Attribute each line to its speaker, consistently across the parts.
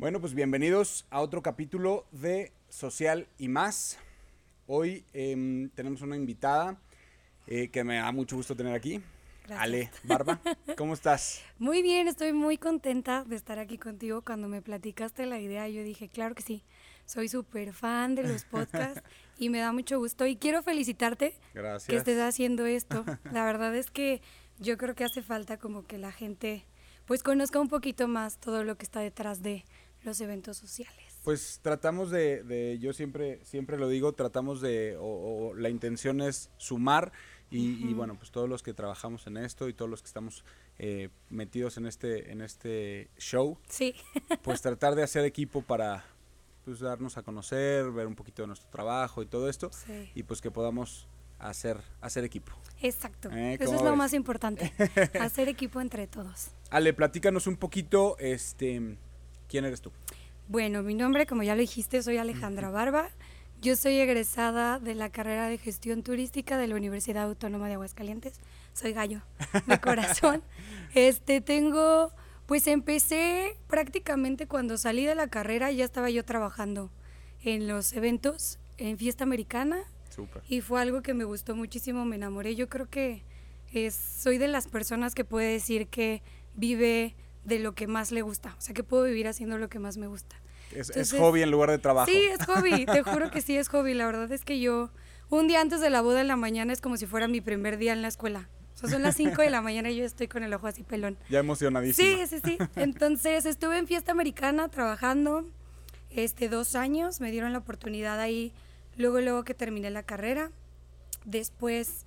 Speaker 1: Bueno, pues bienvenidos a otro capítulo de Social y más. Hoy em, tenemos una invitada eh, que me da mucho gusto tener aquí.
Speaker 2: Gracias.
Speaker 1: Ale Barba, ¿cómo estás?
Speaker 2: Muy bien, estoy muy contenta de estar aquí contigo. Cuando me platicaste la idea, yo dije, claro que sí, soy súper fan de los podcasts y me da mucho gusto. Y quiero felicitarte
Speaker 1: Gracias.
Speaker 2: que estés haciendo esto. La verdad es que yo creo que hace falta como que la gente pues conozca un poquito más todo lo que está detrás de los eventos sociales.
Speaker 1: Pues tratamos de, de- yo siempre, siempre lo digo, tratamos de, o, o la intención es sumar y, y, bueno, pues todos los que trabajamos en esto y todos los que estamos eh, metidos en este, en este show,
Speaker 2: Sí,
Speaker 1: pues tratar de hacer equipo para pues darnos a conocer, ver un poquito de nuestro trabajo y todo esto
Speaker 2: sí,
Speaker 1: y pues que podamos hacer, hacer equipo.
Speaker 2: exacto.
Speaker 1: Eh,
Speaker 2: Eso
Speaker 1: ¿cómo
Speaker 2: es lo más importante, hacer equipo entre todos.
Speaker 1: Ale, platícanos un poquito, este, ¿quién eres tú?
Speaker 2: Bueno, mi nombre, como ya lo dijiste, soy Alejandra Barba. Yo soy egresada de la carrera de gestión turística de la Universidad Autónoma de Aguascalientes. Soy gallo de corazón. Este tengo, pues empecé prácticamente cuando salí de la carrera, ya estaba yo trabajando en los eventos, en fiesta americana,
Speaker 1: Súper.
Speaker 2: y fue algo que me gustó muchísimo, me enamoré. Yo creo que es, soy de las personas que puede decir que vive de lo que más le gusta, o sea, que puedo vivir haciendo lo que más me gusta.
Speaker 1: Es, hobby en lugar de trabajo.
Speaker 2: Sí, es hobby, te juro que sí es hobby. La verdad es que yo, un día antes de la boda en la mañana es como si fuera mi primer día en la escuela. O sea, son las 5 de la mañana y yo estoy con el ojo así pelón.
Speaker 1: Ya emocionadísima.
Speaker 2: Sí, sí, sí. Entonces estuve en fiesta americana trabajando este, dos años, me dieron la oportunidad ahí, luego, luego que terminé la carrera. Después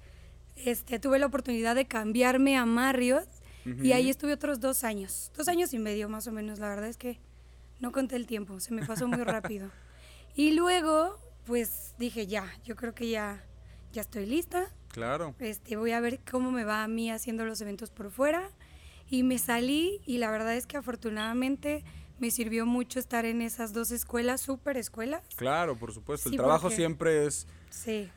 Speaker 2: este, tuve la oportunidad de cambiarme a Marriott y ahí estuve otros dos años, dos años y medio más o menos. La verdad es que no conté el tiempo, se me pasó muy rápido. Y luego, pues dije, ya, yo creo que ya, ya estoy lista.
Speaker 1: Claro.
Speaker 2: Este, voy a ver cómo me va a mí haciendo los eventos por fuera. Y me salí y la verdad es que afortunadamente me sirvió mucho estar en esas dos escuelas, súper escuelas.
Speaker 1: Claro, por supuesto.
Speaker 2: Sí,
Speaker 1: el trabajo
Speaker 2: porque-
Speaker 1: siempre es
Speaker 2: Sí,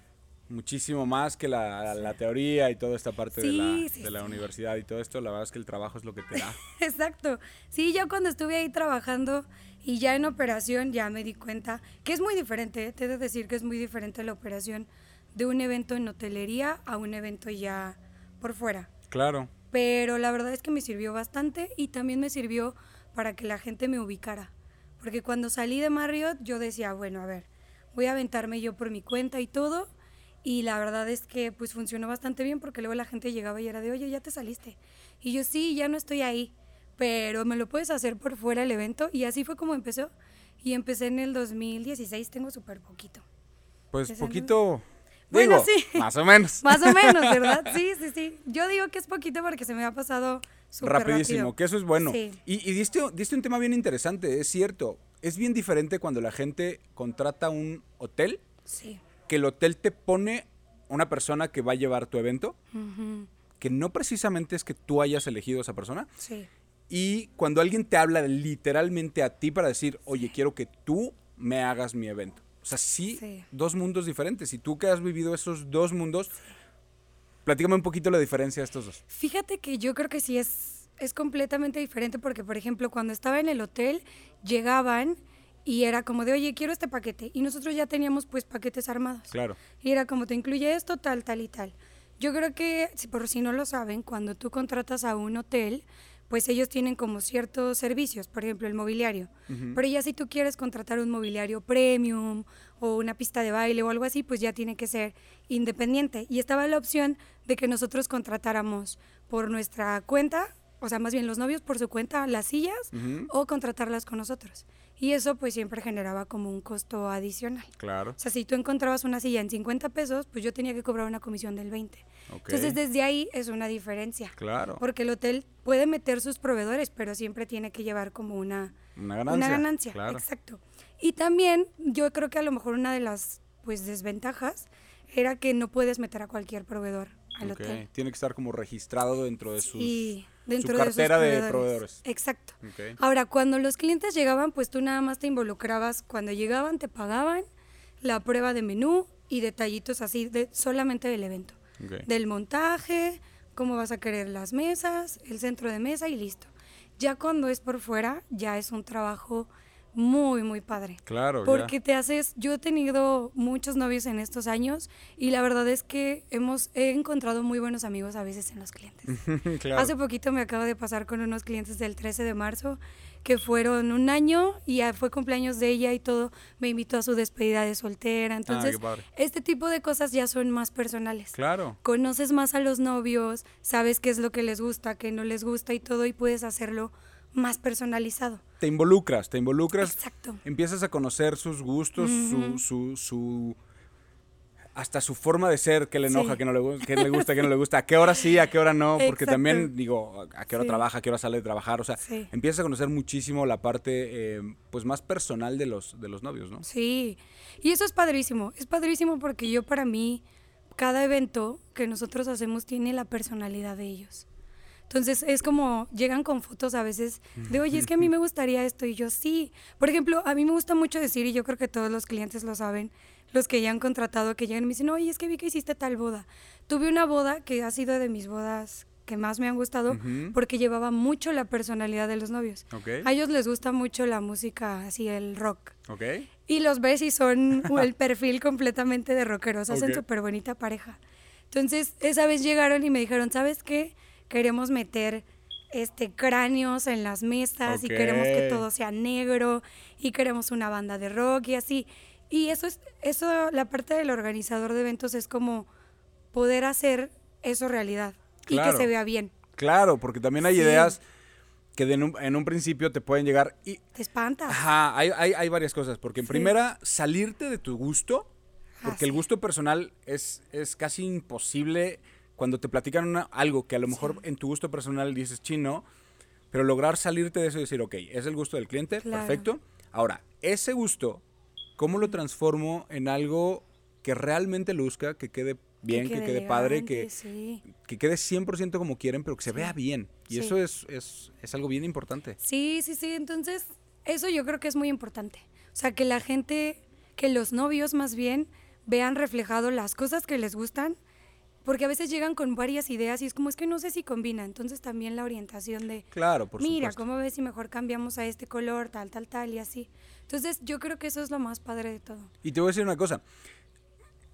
Speaker 1: muchísimo más que la, la teoría y toda esta parte de, la,
Speaker 2: sí,
Speaker 1: de la
Speaker 2: sí.
Speaker 1: universidad y todo esto. La verdad es que el trabajo es lo que te da.
Speaker 2: exacto. Sí, ya cuando estuve ahí trabajando y ya en operación ya me di cuenta que es muy diferente, ¿eh? te he de decir que es muy diferente la operación de un evento en hotelería a un evento ya por fuera.
Speaker 1: claro.
Speaker 2: pero la verdad es que me sirvió bastante y también me sirvió para que la gente me ubicara. Porque cuando salí de Marriott yo decía, bueno, a ver, voy a aventarme yo por mi cuenta y todo. Y la verdad es que pues funcionó bastante bien porque luego la gente llegaba y era de, oye, ya te saliste. Y yo sí, ya no estoy ahí, pero me lo puedes hacer por fuera el evento. Y así fue como empezó. Y empecé en el 2016, tengo súper poquito.
Speaker 1: Pues poquito.
Speaker 2: Bueno,
Speaker 1: digo,
Speaker 2: sí.
Speaker 1: más o menos.
Speaker 2: Más o menos, ¿verdad? Sí, sí, sí. Yo digo que es poquito porque se me ha pasado súper
Speaker 1: Rapidísimo,
Speaker 2: rápido.
Speaker 1: que eso es bueno.
Speaker 2: Sí.
Speaker 1: Y, y diste, diste un tema bien interesante, es cierto. Es bien diferente cuando la gente contrata un hotel,
Speaker 2: Sí.
Speaker 1: Que el hotel te pone una persona que va a llevar tu evento, que no precisamente es que tú hayas elegido a esa persona,
Speaker 2: Sí.
Speaker 1: Y cuando alguien te habla literalmente a ti para decir, oye, quiero que tú me hagas mi evento. O sea, sí,
Speaker 2: Sí.
Speaker 1: dos mundos diferentes. Y tú que has vivido esos dos mundos, platícame un poquito la diferencia de estos dos.
Speaker 2: Fíjate que yo creo que sí es, es completamente diferente porque, por ejemplo, cuando estaba en el hotel, llegaban y era como de, oye, quiero este paquete. Y nosotros ya teníamos pues paquetes armados.
Speaker 1: Claro.
Speaker 2: Y era como, te incluye esto, tal, tal y tal. Yo creo que, si por si no lo saben, cuando tú contratas a un hotel, pues ellos tienen como ciertos servicios, por ejemplo, el mobiliario. Pero ya si tú quieres contratar un mobiliario premium o una pista de baile o algo así, pues ya tiene que ser independiente. Y estaba la opción de que nosotros contratáramos por nuestra cuenta, o sea, más bien los novios por su cuenta las sillas o contratarlas con nosotros. Y eso pues siempre generaba como un costo adicional.
Speaker 1: Claro.
Speaker 2: O sea, si tú encontrabas una silla en 50 pesos, pues yo tenía que cobrar una comisión del 20.
Speaker 1: Ok.
Speaker 2: Entonces, desde ahí es una diferencia.
Speaker 1: Claro.
Speaker 2: Porque el hotel puede meter sus proveedores, pero siempre tiene que llevar como una,
Speaker 1: Una ganancia.
Speaker 2: una ganancia.
Speaker 1: Claro.
Speaker 2: Exacto. Y también yo creo que a lo mejor una de las pues desventajas era que no puedes meter a cualquier proveedor al
Speaker 1: Ok.
Speaker 2: hotel.
Speaker 1: Tiene que estar como registrado dentro de sus... Su cartera
Speaker 2: de,
Speaker 1: proveedores.
Speaker 2: Exacto. Ahora, cuando los clientes llegaban, pues tú nada más te involucrabas. Cuando llegaban, te pagaban la prueba de menú y detallitos así de solamente del evento. Del montaje, cómo vas a querer las mesas, el centro de mesa y listo. Ya cuando es por fuera, ya es un trabajo muy, muy padre.
Speaker 1: Claro.
Speaker 2: Porque te haces, yo he tenido muchos novios en estos años y la verdad es que hemos, he encontrado muy buenos amigos a veces en los clientes. Hace poquito me acabo de pasar con unos clientes del 13 de marzo que fueron un año y ya fue cumpleaños de ella y todo, me invitó a su despedida de soltera. Ah, Entonces, este tipo de cosas ya son más personales.
Speaker 1: Claro.
Speaker 2: Conoces más a los novios, sabes qué es lo que les gusta, qué no les gusta y todo y puedes hacerlo más personalizado.
Speaker 1: Te involucras, te involucras.
Speaker 2: Exacto.
Speaker 1: Empiezas a conocer sus gustos, su, su, su, hasta su forma de ser, qué le enoja, qué no le, qué le gusta, qué no le gusta, a qué hora sí, a qué hora no, porque también digo, a qué hora trabaja, a qué hora sale de trabajar, o sea, empiezas a conocer muchísimo la parte eh, pues más personal de los, de los novios, ¿no?
Speaker 2: Sí, y eso es padrísimo, es padrísimo porque yo para mí, cada evento que nosotros hacemos tiene la personalidad de ellos. Entonces es como llegan con fotos a veces de, oye, es que a mí me gustaría esto y yo sí. Por ejemplo, a mí me gusta mucho decir, y yo creo que todos los clientes lo saben, los que ya han contratado, que llegan y me dicen, oye, es que vi que hiciste tal boda. Tuve una boda que ha sido de mis bodas que más me han gustado porque llevaba mucho la personalidad de los novios. A ellos les gusta mucho la música, así el rock. Y los ves y son el perfil completamente de rockeros, hacen súper bonita pareja. Entonces, esa vez llegaron y me dijeron, ¿sabes qué? Queremos meter este cráneos en las mesas y queremos que todo sea negro y queremos una banda de rock y así. Y eso es eso la parte del organizador de eventos es como poder hacer eso realidad y que se vea bien.
Speaker 1: Claro, porque también hay ideas que en, un, principio te pueden llegar y...
Speaker 2: Te espantas.
Speaker 1: Ajá, hay, hay, varias cosas, porque en primera, salirte de tu gusto, porque el gusto personal es, es casi imposible cuando te platican algo que a lo mejor en tu gusto personal dices chino, pero lograr salirte de eso y decir, ok, es el gusto del cliente, perfecto. Ahora, ese gusto, ¿cómo lo transformo en algo que realmente luzca, que quede bien, que quede, padre, que, que quede 100% como quieren, pero que se vea bien? Y eso es, es, es algo bien importante.
Speaker 2: Sí, sí, sí. Entonces, eso yo creo que es muy importante. O sea, que la gente, que los novios más bien vean reflejado las cosas que les gustan porque a veces llegan con varias ideas y es como es que no sé si combina, entonces también la orientación de,
Speaker 1: claro, por
Speaker 2: mira, ¿cómo ves si mejor cambiamos a este color, tal, tal, tal y así? Entonces yo creo que eso es lo más padre de todo.
Speaker 1: Y te voy a decir una cosa,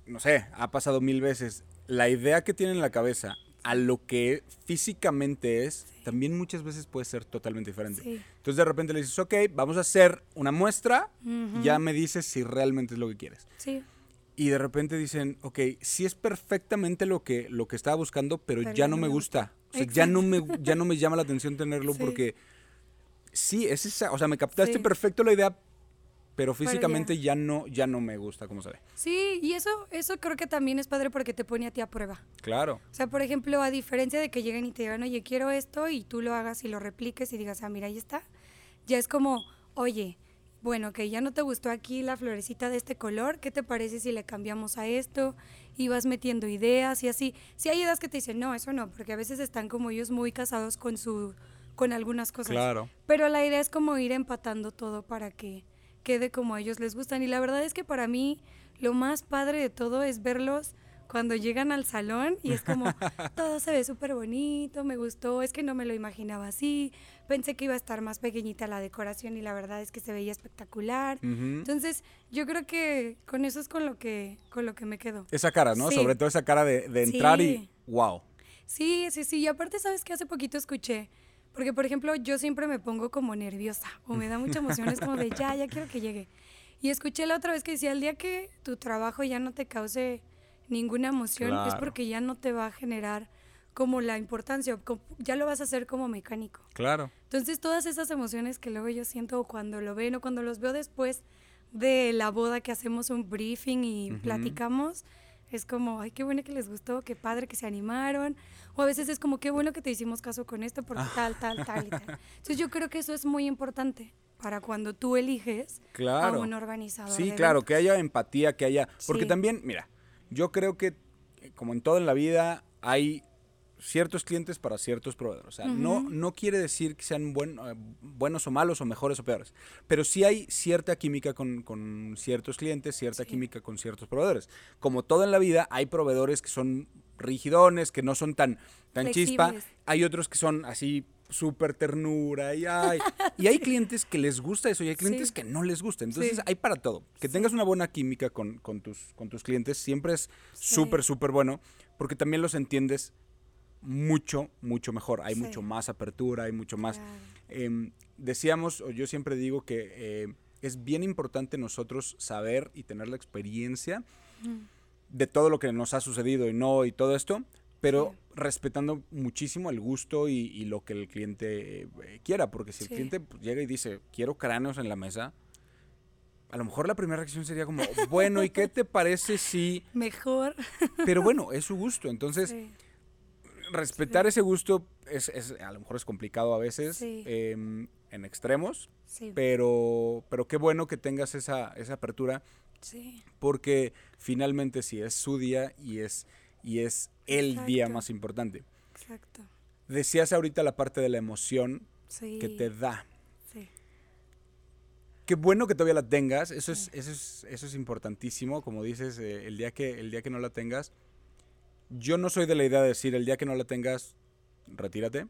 Speaker 1: no sé, ha pasado mil veces, la idea que tiene en la cabeza a lo que físicamente es, también muchas veces puede ser totalmente diferente. Entonces de repente le dices, ok, vamos a hacer una muestra, y ya me dices si realmente es lo que quieres.
Speaker 2: Sí
Speaker 1: y de repente dicen, ok, sí es perfectamente lo que, lo que estaba buscando, pero, ya no me gusta. O sea, ya no, me, ya no me llama la atención tenerlo porque sí, es esa, o sea, me captaste perfecto la idea, pero físicamente ya. no ya no me gusta cómo se ve.
Speaker 2: Sí, y eso eso creo que también es padre porque te pone a ti a prueba.
Speaker 1: Claro.
Speaker 2: O sea, por ejemplo, a diferencia de que lleguen y te digan, "Oye, quiero esto" y tú lo hagas y lo repliques y digas, "Ah, mira, ahí está." Ya es como, "Oye, bueno, que ya no te gustó aquí la florecita de este color, ¿qué te parece si le cambiamos a esto? Y vas metiendo ideas y así. Si hay ideas que te dicen, no, eso no, porque a veces están como ellos muy casados con su con algunas cosas.
Speaker 1: Claro.
Speaker 2: Pero la idea es como ir empatando todo para que quede como a ellos les gustan. Y la verdad es que para mí lo más padre de todo es verlos cuando llegan al salón y es como, todo se ve súper bonito, me gustó, es que no me lo imaginaba así, pensé que iba a estar más pequeñita la decoración y la verdad es que se veía espectacular. Entonces, yo creo que con eso es con lo que, con lo que me quedo.
Speaker 1: Esa cara, ¿no? Sobre todo esa cara de, entrar y wow.
Speaker 2: Sí, sí, sí. Y aparte, ¿sabes qué? Hace poquito escuché. Porque, por ejemplo, yo siempre me pongo como nerviosa o me da mucha emoción, es como de ya, ya quiero que llegue. Y escuché la otra vez que decía, el día que tu trabajo ya no te cause ninguna emoción, es porque ya no te va a generar como la importancia, ya lo vas a hacer como mecánico.
Speaker 1: Claro.
Speaker 2: Entonces todas esas emociones que luego yo siento cuando lo ven o cuando los veo después de la boda que hacemos un briefing y platicamos, es como, ay, qué bueno que les gustó, qué padre que se animaron. O a veces es como, qué bueno que te hicimos caso con esto porque ah. tal, tal, tal y tal. Entonces yo creo que eso es muy importante para cuando tú eliges a un organizador.
Speaker 1: Sí, claro, que haya empatía, que haya... Porque también, mira, yo creo que, eh, como en todo en la vida, hay ciertos clientes para ciertos proveedores. O sea, no, no quiere decir que sean eh, buenos o malos o mejores o peores, pero sí hay cierta química con, ciertos clientes, cierta química con ciertos proveedores. Como todo en la vida, hay proveedores que son rigidones, que no son tan, tan chispa, hay otros que son así súper ternura y hay, y hay clientes que les gusta eso y hay clientes
Speaker 2: Sí.
Speaker 1: que no les gusta. Entonces
Speaker 2: Sí.
Speaker 1: hay para todo. Que tengas una buena química con, con tus, con tus clientes siempre es
Speaker 2: Sí.
Speaker 1: súper, súper bueno porque también los entiendes mucho, mucho mejor. Hay
Speaker 2: Sí.
Speaker 1: mucho más apertura, hay mucho más...
Speaker 2: Claro.
Speaker 1: Em, decíamos, o yo siempre digo que eh, es bien importante nosotros saber y tener la experiencia de todo lo que nos ha sucedido y no y todo esto, pero
Speaker 2: Sí.
Speaker 1: respetando muchísimo el gusto y, y lo que el cliente eh, quiera, porque si
Speaker 2: Sí.
Speaker 1: el cliente pues, llega y dice, quiero cráneos en la mesa, a lo mejor la primera reacción sería como, bueno, ¿y qué te parece si...?
Speaker 2: Mejor.
Speaker 1: Pero bueno, es su gusto, entonces
Speaker 2: Sí.
Speaker 1: Respetar ese gusto es, es- a lo mejor es complicado a veces
Speaker 2: Sí.
Speaker 1: em, en extremos,
Speaker 2: Sí.
Speaker 1: pero, pero qué bueno que tengas esa, esa apertura
Speaker 2: Sí.
Speaker 1: porque finalmente si es su día y es, y es el día más importante.
Speaker 2: Exacto.
Speaker 1: Decías ahorita la parte de la emoción
Speaker 2: Sí.
Speaker 1: que te da.
Speaker 2: Sí.
Speaker 1: Qué bueno que todavía la tengas, eso es, eso es, eso es importantísimo, como dices, eh, el, día que, el día que no la tengas. Yo no soy de la idea de decir el día que no la tengas, retírate,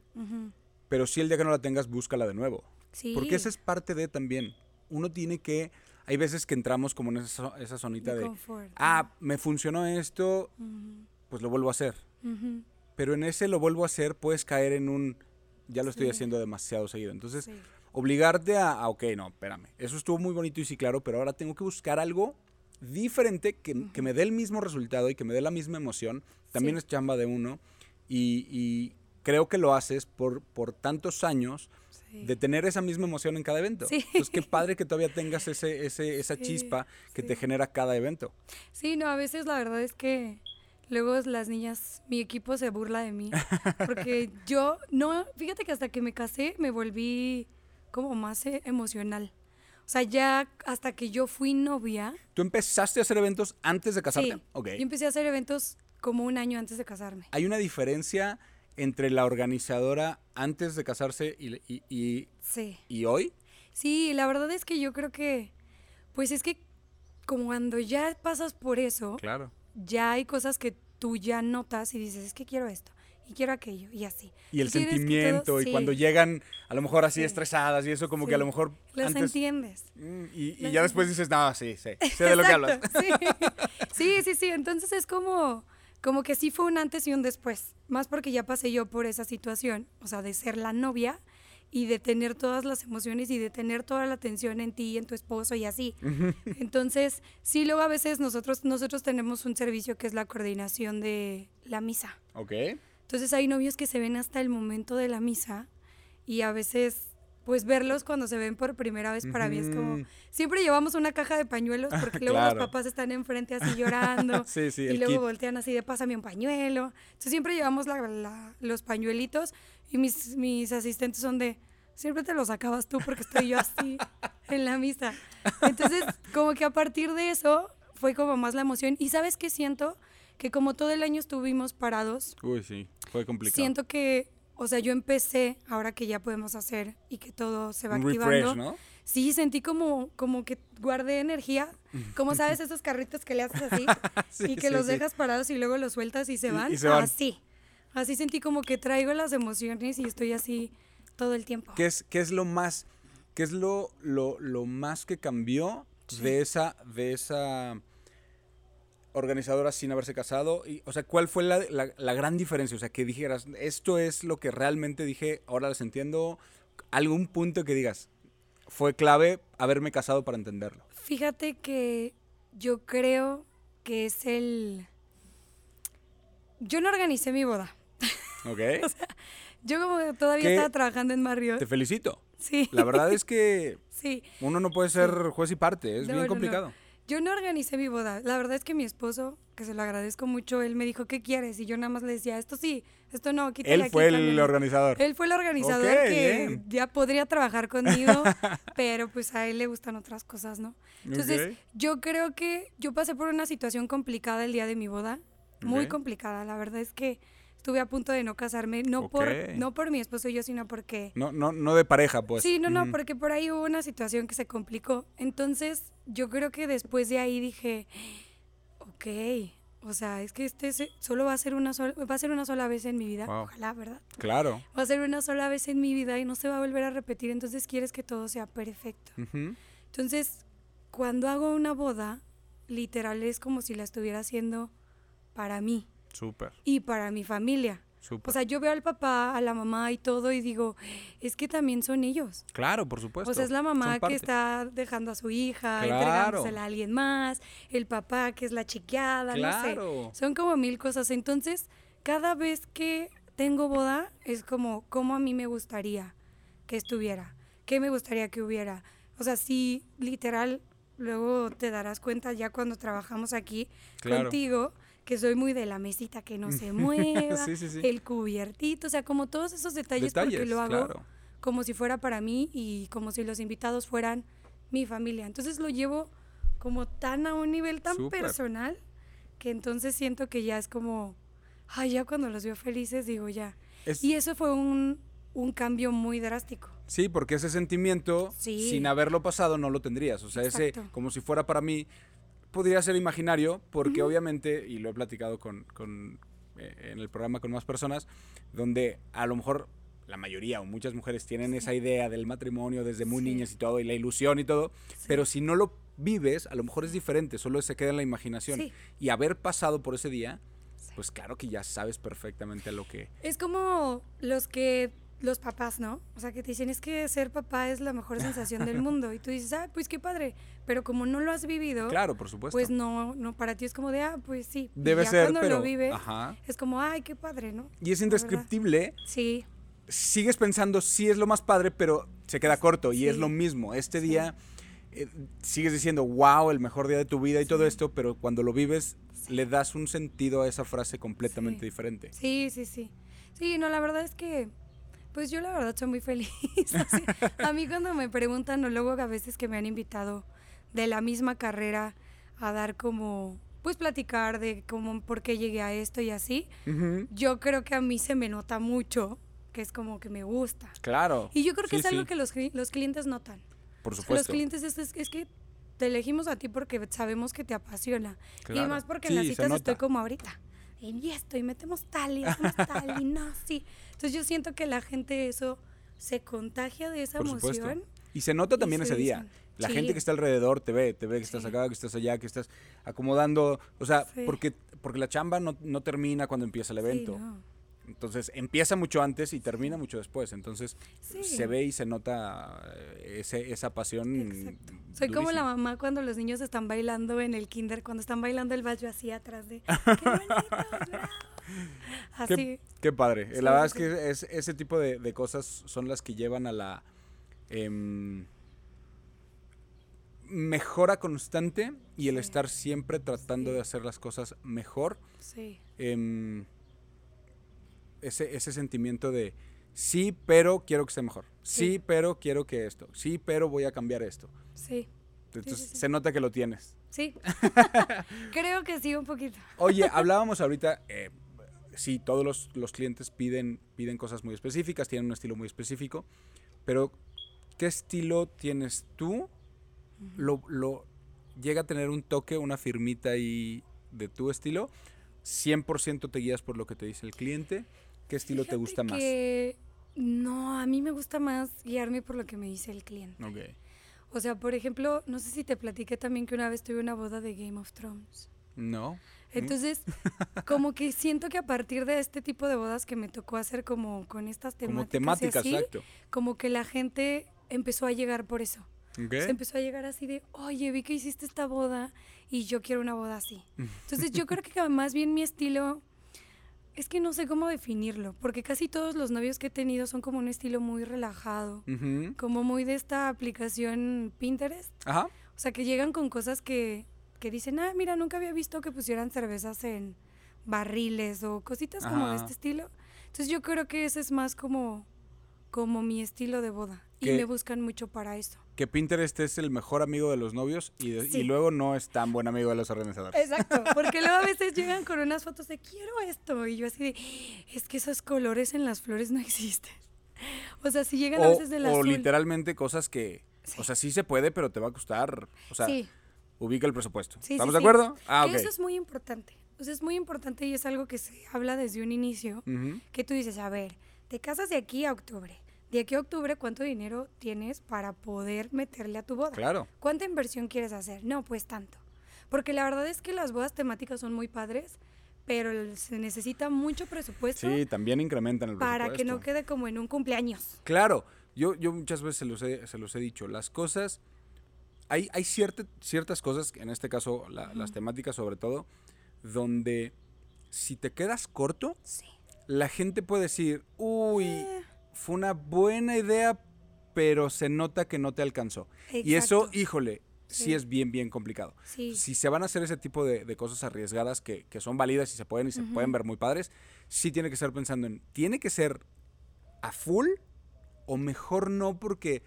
Speaker 1: pero sí el día que no la tengas, búscala de nuevo.
Speaker 2: Sí.
Speaker 1: Porque esa es parte de también. Uno tiene que, hay veces que entramos como en esa, esa zonita
Speaker 2: De confort.
Speaker 1: ah, me funcionó esto, pues lo vuelvo a hacer. Pero en ese lo vuelvo a hacer, puedes caer en un, ya lo estoy
Speaker 2: Sí.
Speaker 1: haciendo demasiado seguido. Entonces,
Speaker 2: Sí.
Speaker 1: obligarte a, a, ok, no, espérame, eso estuvo muy bonito y sí, claro, pero ahora tengo que buscar algo diferente que, que me dé el mismo resultado y que me dé la misma emoción. También
Speaker 2: Sí.
Speaker 1: es chamba de uno y, y creo que lo haces por, por tantos años
Speaker 2: Sí.
Speaker 1: de tener esa misma emoción en cada evento.
Speaker 2: Sí.
Speaker 1: Entonces, qué padre que todavía tengas ese, ese, esa chispa que te genera cada evento.
Speaker 2: Sí, no, a veces la verdad es que luego las niñas, mi equipo se burla de mí. Porque yo, no, fíjate que hasta que me casé me volví como más eh, emocional. O sea, ya hasta que yo fui novia,
Speaker 1: ¿Tú empezaste a hacer eventos antes de casarte?
Speaker 2: sí,
Speaker 1: Ok.
Speaker 2: yo empecé a hacer eventos como un año antes de casarme.
Speaker 1: ¿Hay una diferencia entre la organizadora antes de casarse y, y- y-
Speaker 2: Sí.
Speaker 1: y hoy?
Speaker 2: Sí, la verdad es que yo creo que, pues es que como cuando ya pasas por eso,
Speaker 1: Claro.
Speaker 2: ya hay cosas que tú ya notas y dices, es que quiero esto y quiero aquello y así.
Speaker 1: Y el sentimiento,
Speaker 2: todo-
Speaker 1: y
Speaker 2: sí,
Speaker 1: cuando llegan a lo mejor así
Speaker 2: Sí.
Speaker 1: estresadas y eso como que a lo mejor
Speaker 2: Los
Speaker 1: antes...
Speaker 2: entiendes.
Speaker 1: Mm, Y, y
Speaker 2: Los
Speaker 1: ya después dices, no, sí, sí, sé de lo que hablas.
Speaker 2: Sí, sí, sí. Entonces es como, como que sí fue un antes y un después. Más porque ya pasé yo por esa situación, o sea, de ser la novia y de tener todas las emociones y de tener toda la atención en ti y en tu esposo y así. Entonces, sí, luego a veces nosotros, nosotros tenemos un servicio que es la coordinación de la misa.
Speaker 1: Ok.
Speaker 2: Entonces hay novios que se ven hasta el momento de la misa y a veces pues verlos cuando se ven por primera vez para mí es como siempre llevamos una caja de pañuelos porque luego
Speaker 1: Claro.
Speaker 2: los papás están enfrente así llorando
Speaker 1: Sí, sí,
Speaker 2: y luego
Speaker 1: kit.
Speaker 2: voltean así de pásame un pañuelo. Entonces siempre llevamos la- la- los pañuelitos y mis, mis asistentes son de siempre te los acabas tú porque estoy yo así en la misa. Entonces como que a partir de eso fue como más la emoción y sabes qué siento que como todo el año estuvimos parados
Speaker 1: Uy, sí, fue complicado.
Speaker 2: Siento que, o sea, yo empecé, ahora que ya podemos hacer y que todo se va
Speaker 1: Un
Speaker 2: activando.
Speaker 1: refresh, ¿no?
Speaker 2: Sí, sentí como, como que guardé energía. Como sabes, esos carritos que le haces así
Speaker 1: Sí,
Speaker 2: y que
Speaker 1: sí,
Speaker 2: los
Speaker 1: sí.
Speaker 2: dejas parados y luego los sueltas y se
Speaker 1: Y-
Speaker 2: van.
Speaker 1: y se van.
Speaker 2: Así. Así sentí como que traigo las emociones y estoy así todo el tiempo.
Speaker 1: ¿Qué es, qué es lo más, qué es lo, lo, lo más que cambió de esa, de esa organizadora sin haberse casado? Y, o sea, ¿cuál fue la, la- la gran diferencia? O sea, que dijeras, esto es lo que realmente dije, ahora les entiendo. Algún punto que digas, fue clave haberme casado para entenderlo.
Speaker 2: Fíjate que yo creo que es el... Yo no organicé mi boda.
Speaker 1: ¿Ok?
Speaker 2: Yo como todavía
Speaker 1: ¿Qué?
Speaker 2: estaba trabajando en Marriott.
Speaker 1: Te felicito.
Speaker 2: Sí.
Speaker 1: La verdad es que
Speaker 2: Sí.
Speaker 1: uno no puede ser juez y parte, es
Speaker 2: No,
Speaker 1: bien
Speaker 2: no, no. Yo no organicé mi boda. La verdad es que mi esposo, que se lo agradezco mucho, él me dijo, ¿qué quieres? Y yo nada más le decía, esto sí, esto no, quítale
Speaker 1: Él
Speaker 2: aquí,
Speaker 1: fue el
Speaker 2: cámbiale".
Speaker 1: organizador.
Speaker 2: Él fue el organizador que
Speaker 1: bien.
Speaker 2: ya podría trabajar conmigo, pero pues a él le gustan otras cosas, ¿no? Entonces, yo creo que yo pasé por una situación complicada el día de mi boda, muy complicada. La verdad es que estuve a punto de no casarme, no, por, no por mi esposo y yo, sino porque...
Speaker 1: No, no, no de pareja, pues.
Speaker 2: Sí, no, no, porque por ahí hubo una situación que se complicó. Entonces, yo creo que después de ahí dije, ok, O sea, es que este se- solo va a ser una sola, va a ser una sola vez en mi vida,
Speaker 1: Wow.
Speaker 2: ojalá, ¿verdad?
Speaker 1: Claro.
Speaker 2: Va a ser una sola vez en mi vida y no se va a volver a repetir, entonces quieres que todo sea perfecto. Entonces, cuando hago una boda, literal es como si la estuviera haciendo para mí
Speaker 1: Súper,
Speaker 2: y para mi familia.
Speaker 1: súper.
Speaker 2: O sea, yo veo al papá, a la mamá y todo y digo, es que también son ellos.
Speaker 1: claro, por supuesto.
Speaker 2: O sea, es la mamá que está dejando a su hija,
Speaker 1: Claro.
Speaker 2: entregándosela a alguien más, el papá que es la chiqueada, no sé. Son como mil cosas. Entonces, cada vez que tengo boda, es como, como a mí me gustaría que estuviera, qué me gustaría que hubiera. O sea, sí, literal, luego te darás cuenta ya cuando trabajamos aquí
Speaker 1: Claro.
Speaker 2: contigo, que soy muy de la mesita que no se mueva,
Speaker 1: Sí, sí, sí.
Speaker 2: el cubiertito, o sea, como todos esos detalles, porque
Speaker 1: Detalles,
Speaker 2: lo hago
Speaker 1: claro.
Speaker 2: como si fuera para mí y como si los invitados fueran mi familia. Entonces lo llevo como tan a un nivel tan personal que entonces siento que ya es como, ay, ya cuando los veo felices digo ya.
Speaker 1: Es-
Speaker 2: Y eso fue un, un cambio muy drástico.
Speaker 1: Sí, porque ese sentimiento,
Speaker 2: Sí.
Speaker 1: sin haberlo pasado, no lo tendrías. O sea, ese, como si fuera para mí, podría ser imaginario, porque obviamente, y lo he platicado con, con, eh, en el programa con más personas, donde a lo mejor la mayoría o muchas mujeres tienen esa idea del matrimonio desde muy
Speaker 2: Sí.
Speaker 1: niñas y todo, y la ilusión y todo, pero si no lo vives, a lo mejor es diferente, solo se queda en la imaginación. Y haber pasado por ese día, pues claro que ya sabes perfectamente a lo que...
Speaker 2: Es como los que los papás, ¿no? O sea, que te dicen, es que ser papá es la mejor sensación del mundo. Y tú dices, ah, pues qué padre. Pero como no lo has vivido,
Speaker 1: Claro, por supuesto.
Speaker 2: pues no, no, para ti es como de, ah, pues sí. Y
Speaker 1: Debe
Speaker 2: ya
Speaker 1: ser,
Speaker 2: cuando
Speaker 1: pero...
Speaker 2: lo vives,
Speaker 1: Ajá.
Speaker 2: es como, ay, qué padre, ¿no?
Speaker 1: Y es indescriptible.
Speaker 2: Sí,
Speaker 1: Sigues pensando, sí es lo más padre, pero se queda corto y es lo mismo. Este
Speaker 2: Sí.
Speaker 1: día eh, sigues diciendo, wow, el mejor día de tu vida y todo esto, pero cuando lo vives le das un sentido a esa frase completamente diferente.
Speaker 2: sí, sí, sí. Sí, no, la verdad es que, pues yo la verdad soy muy feliz. así. a mí cuando me preguntan, o luego a veces que me han invitado de la misma carrera a dar como, pues platicar de cómo, por qué llegué a esto y así, yo creo que a mí se me nota mucho, que es como que me gusta.
Speaker 1: Claro.
Speaker 2: Y yo creo que
Speaker 1: Sí,
Speaker 2: es algo
Speaker 1: sí,
Speaker 2: que los, los clientes notan.
Speaker 1: Por
Speaker 2: O sea, Los
Speaker 1: supuesto.
Speaker 2: clientes es, es- es que te elegimos a ti porque sabemos que te apasiona. Y
Speaker 1: Claro.
Speaker 2: más porque
Speaker 1: Sí,
Speaker 2: en las citas estoy como ahorita. Y esto, y metemos tal, y hacemos tal, y no, sí. Entonces yo siento que la gente eso se contagia de esa
Speaker 1: Por supuesto.
Speaker 2: emoción.
Speaker 1: Y se nota también
Speaker 2: se
Speaker 1: ese día. La
Speaker 2: Sí.
Speaker 1: gente que está alrededor te ve, te ve que estás acá, que estás allá, que estás acomodando. O sea,
Speaker 2: Sí.
Speaker 1: porque, porque la chamba no, no termina cuando empieza el evento.
Speaker 2: no.
Speaker 1: Entonces empieza mucho antes y termina mucho después. Entonces
Speaker 2: Sí.
Speaker 1: se ve y se nota eh, ese, esa pasión.
Speaker 2: Exacto. Soy como la mamá cuando los niños están bailando en el kinder, cuando están bailando el yo así atrás de ¡qué bonito! bravo". Así.
Speaker 1: Qué, qué padre.
Speaker 2: Sí,
Speaker 1: la verdad
Speaker 2: sí.
Speaker 1: es que es, ese tipo de, de cosas son las que llevan a la em, mejora constante y el estar siempre tratando de hacer las cosas mejor.
Speaker 2: Sí.
Speaker 1: em, ese, ese sentimiento de sí, pero quiero que esté mejor. Sí,
Speaker 2: Sí.
Speaker 1: pero quiero que esto. Sí, pero voy a cambiar esto.
Speaker 2: Sí.
Speaker 1: Entonces
Speaker 2: sí.
Speaker 1: se nota que lo tienes.
Speaker 2: Sí. Creo que sí, un poquito.
Speaker 1: Oye, hablábamos ahorita, eh, sí, todos los, los clientes piden, piden cosas muy específicas, tienen un estilo muy específico, pero ¿qué estilo tienes tú? Lo, lo, ¿Llega a tener un toque, una firmita ahí de tu estilo? ¿100% te guías por lo que te dice el cliente? ¿Qué estilo te gusta más?
Speaker 2: que No, a mí me gusta más guiarme por lo que me dice el cliente.
Speaker 1: Ok.
Speaker 2: O sea, por ejemplo, no sé si te platiqué también que una vez tuve una boda de Game of Thrones.
Speaker 1: No.
Speaker 2: Entonces, como que siento que a partir de este tipo de bodas que me tocó hacer como con estas temáticas,
Speaker 1: Como
Speaker 2: y
Speaker 1: temática,
Speaker 2: así,
Speaker 1: exacto.
Speaker 2: como que la gente empezó a llegar por eso. Se empezó a llegar así de, oye, vi que hiciste esta boda y yo quiero una boda así. Entonces yo creo que más bien mi estilo, es que no sé cómo definirlo, porque casi todos los novios que he tenido son como un estilo muy relajado, como muy de esta aplicación Pinterest.
Speaker 1: Ajá.
Speaker 2: O sea, que llegan con cosas que, que dicen, ah, mira, nunca había visto que pusieran cervezas en barriles o cositas como de este estilo. Entonces yo creo que ese es más como, como mi estilo de boda. Y me buscan mucho para eso.
Speaker 1: Que Pinterest es el mejor amigo de los novios y, de- luego no es tan buen amigo de los organizadores.
Speaker 2: Exacto, porque luego a veces llegan con unas fotos de quiero esto y yo así de, es que esos colores en las flores no existen. O sea, si llegan a
Speaker 1: O,
Speaker 2: veces del
Speaker 1: o
Speaker 2: azul.
Speaker 1: literalmente cosas que,
Speaker 2: Sí.
Speaker 1: o sea, sí se puede, pero te va a costar, o sea,
Speaker 2: sí,
Speaker 1: ubica el presupuesto. ¿Estamos de acuerdo? Ah.
Speaker 2: Eso es muy importante. O sea, es muy importante y es algo que se habla desde un inicio, que tú dices, a ver, te casas de aquí a octubre. De aquí a octubre, ¿cuánto dinero tienes para poder meterle a tu boda?
Speaker 1: Claro.
Speaker 2: ¿Cuánta inversión quieres hacer? No, pues tanto. Porque la verdad es que las bodas temáticas son muy padres, pero se necesita mucho presupuesto
Speaker 1: Sí, también incrementan el
Speaker 2: para que no
Speaker 1: presupuesto.
Speaker 2: quede como en un cumpleaños.
Speaker 1: Claro, yo, yo muchas veces se los, he, se los he dicho, las cosas, hay, hay cierta- ciertas cosas, en este caso la- las temáticas sobre todo, donde si te quedas corto,
Speaker 2: Sí.
Speaker 1: la gente puede decir, uy,
Speaker 2: Eh.
Speaker 1: Fue una buena idea, pero se nota que no te alcanzó. Y eso, híjole, sí.
Speaker 2: Sí.
Speaker 1: es bien, bien complicado.
Speaker 2: Sí.
Speaker 1: Si se van a hacer ese tipo de, de cosas arriesgadas que, que son válidas y se pueden y se pueden ver muy padres, sí tiene que estar pensando en, ¿tiene que ser a full o mejor no? Porque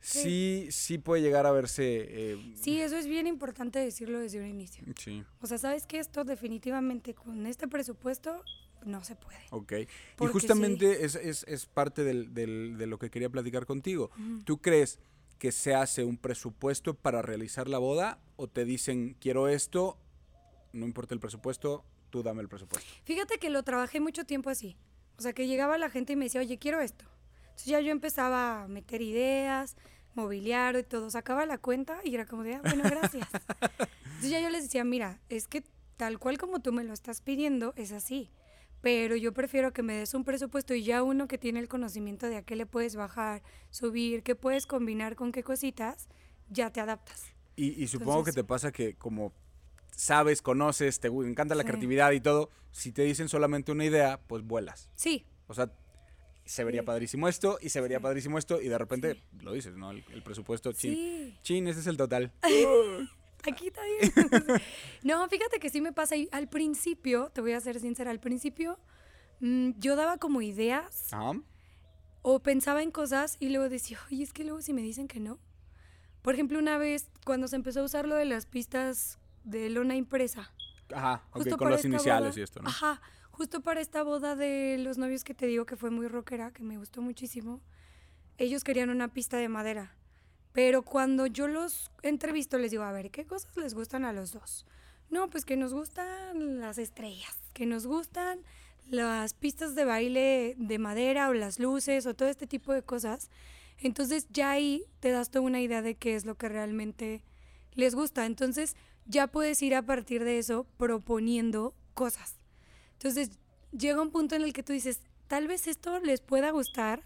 Speaker 1: sí, sí, puede llegar a verse... eh,
Speaker 2: Sí, eso es bien importante decirlo desde un inicio.
Speaker 1: sí,
Speaker 2: O sea, sabes que esto definitivamente con este presupuesto no se puede.
Speaker 1: ok. Y justamente es, es- es parte del- del- de lo que quería platicar contigo. ¿Tú crees que se hace un presupuesto para realizar la boda o te dicen, quiero esto, no importa el presupuesto, tú dame el presupuesto?
Speaker 2: Fíjate que lo trabajé mucho tiempo así. O sea, que llegaba la gente y me decía, oye, quiero esto. Entonces ya yo empezaba a meter ideas, mobiliario y todo. Sacaba la cuenta y era como de, ah, bueno, gracias. Entonces ya yo les decía, mira, es que tal cual como tú me lo estás pidiendo, es así. Pero yo prefiero que me des un presupuesto y ya uno que tiene el conocimiento de a qué le puedes bajar, subir, qué puedes combinar con qué cositas, ya te adaptas.
Speaker 1: Y, y supongo que te pasa que como sabes, conoces, te encanta la
Speaker 2: Sí.
Speaker 1: creatividad y todo, si te dicen solamente una idea, pues vuelas.
Speaker 2: Sí,
Speaker 1: O sea, se vería
Speaker 2: Sí.
Speaker 1: padrísimo esto y se vería
Speaker 2: Sí.
Speaker 1: padrísimo esto y de repente lo dices, ¿no? El, el presupuesto, chin. Chin, ese es el total.
Speaker 2: Aquí está bien. no, fíjate que sí me pasa. Y al principio, te voy a ser sincera, al principio mm, yo daba como ideas
Speaker 1: Ajá.
Speaker 2: o pensaba en cosas y luego decía, oye, es que luego si me dicen que no. Por ejemplo, una vez cuando se empezó a usar lo de las pistas de lona impresa.
Speaker 1: Ajá, con los iniciales
Speaker 2: boda-
Speaker 1: y esto, ¿no?
Speaker 2: Ajá, justo para esta boda de los novios que te digo que fue muy rockera, que me gustó muchísimo, ellos querían una pista de madera. Pero cuando yo los entrevisto, les digo, a ver, ¿qué cosas les gustan a los dos? No, pues que nos gustan las estrellas, que nos gustan las pistas de baile de madera o las luces o todo este tipo de cosas. Entonces ya ahí te das toda una idea de qué es lo que realmente les gusta. Entonces ya puedes ir a partir de eso proponiendo cosas. Entonces llega un punto en el que tú dices, tal vez esto les pueda gustar,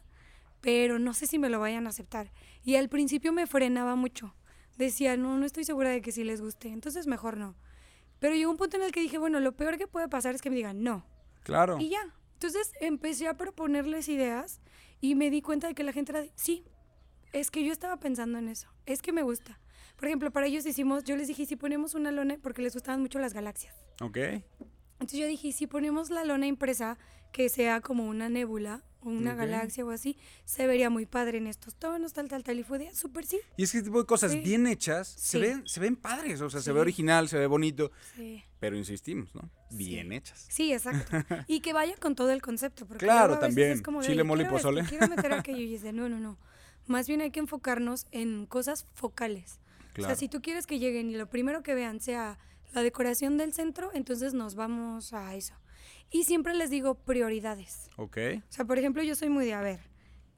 Speaker 2: pero no sé si me lo vayan a aceptar. Y al principio me frenaba mucho. Decía, no, no estoy segura de que sí les guste, entonces mejor no. Pero llegó un punto en el que dije, bueno, lo peor que puede pasar es que me digan no.
Speaker 1: Claro.
Speaker 2: Y ya. Entonces empecé a proponerles ideas y me di cuenta de que la gente era de, sí, es que yo estaba pensando en eso, es que me gusta. Por ejemplo, para ellos hicimos, yo les dije, "¿Y si ponemos una lona, porque les gustaban mucho las galaxias.
Speaker 1: Ok.
Speaker 2: Entonces yo dije, "¿Y si ponemos la lona impresa que sea como una nébula o una galaxia o así, se vería muy padre en estos tonos, tal, tal, tal. Y fue de, "Ah, súper sí.
Speaker 1: Y es que tipo de cosas
Speaker 2: Sí.
Speaker 1: bien hechas se,
Speaker 2: Sí.
Speaker 1: ven, se ven padres, o sea, se ve original, se ve bonito,
Speaker 2: Sí.
Speaker 1: pero insistimos, ¿no? Bien hechas.
Speaker 2: Sí, exacto. Y que vaya con todo el concepto. Porque
Speaker 1: Claro, también.
Speaker 2: es como de,
Speaker 1: Chile,
Speaker 2: "Oye,
Speaker 1: mole y pozole".
Speaker 2: quiero meter aquello y es de, no, no, no. Más bien hay que enfocarnos en cosas focales. O
Speaker 1: Claro.
Speaker 2: sea, si tú quieres que lleguen y lo primero que vean sea la decoración del centro, entonces nos vamos a eso. Y siempre les digo prioridades.
Speaker 1: Ok.
Speaker 2: O sea, por ejemplo, yo soy muy de, a ver,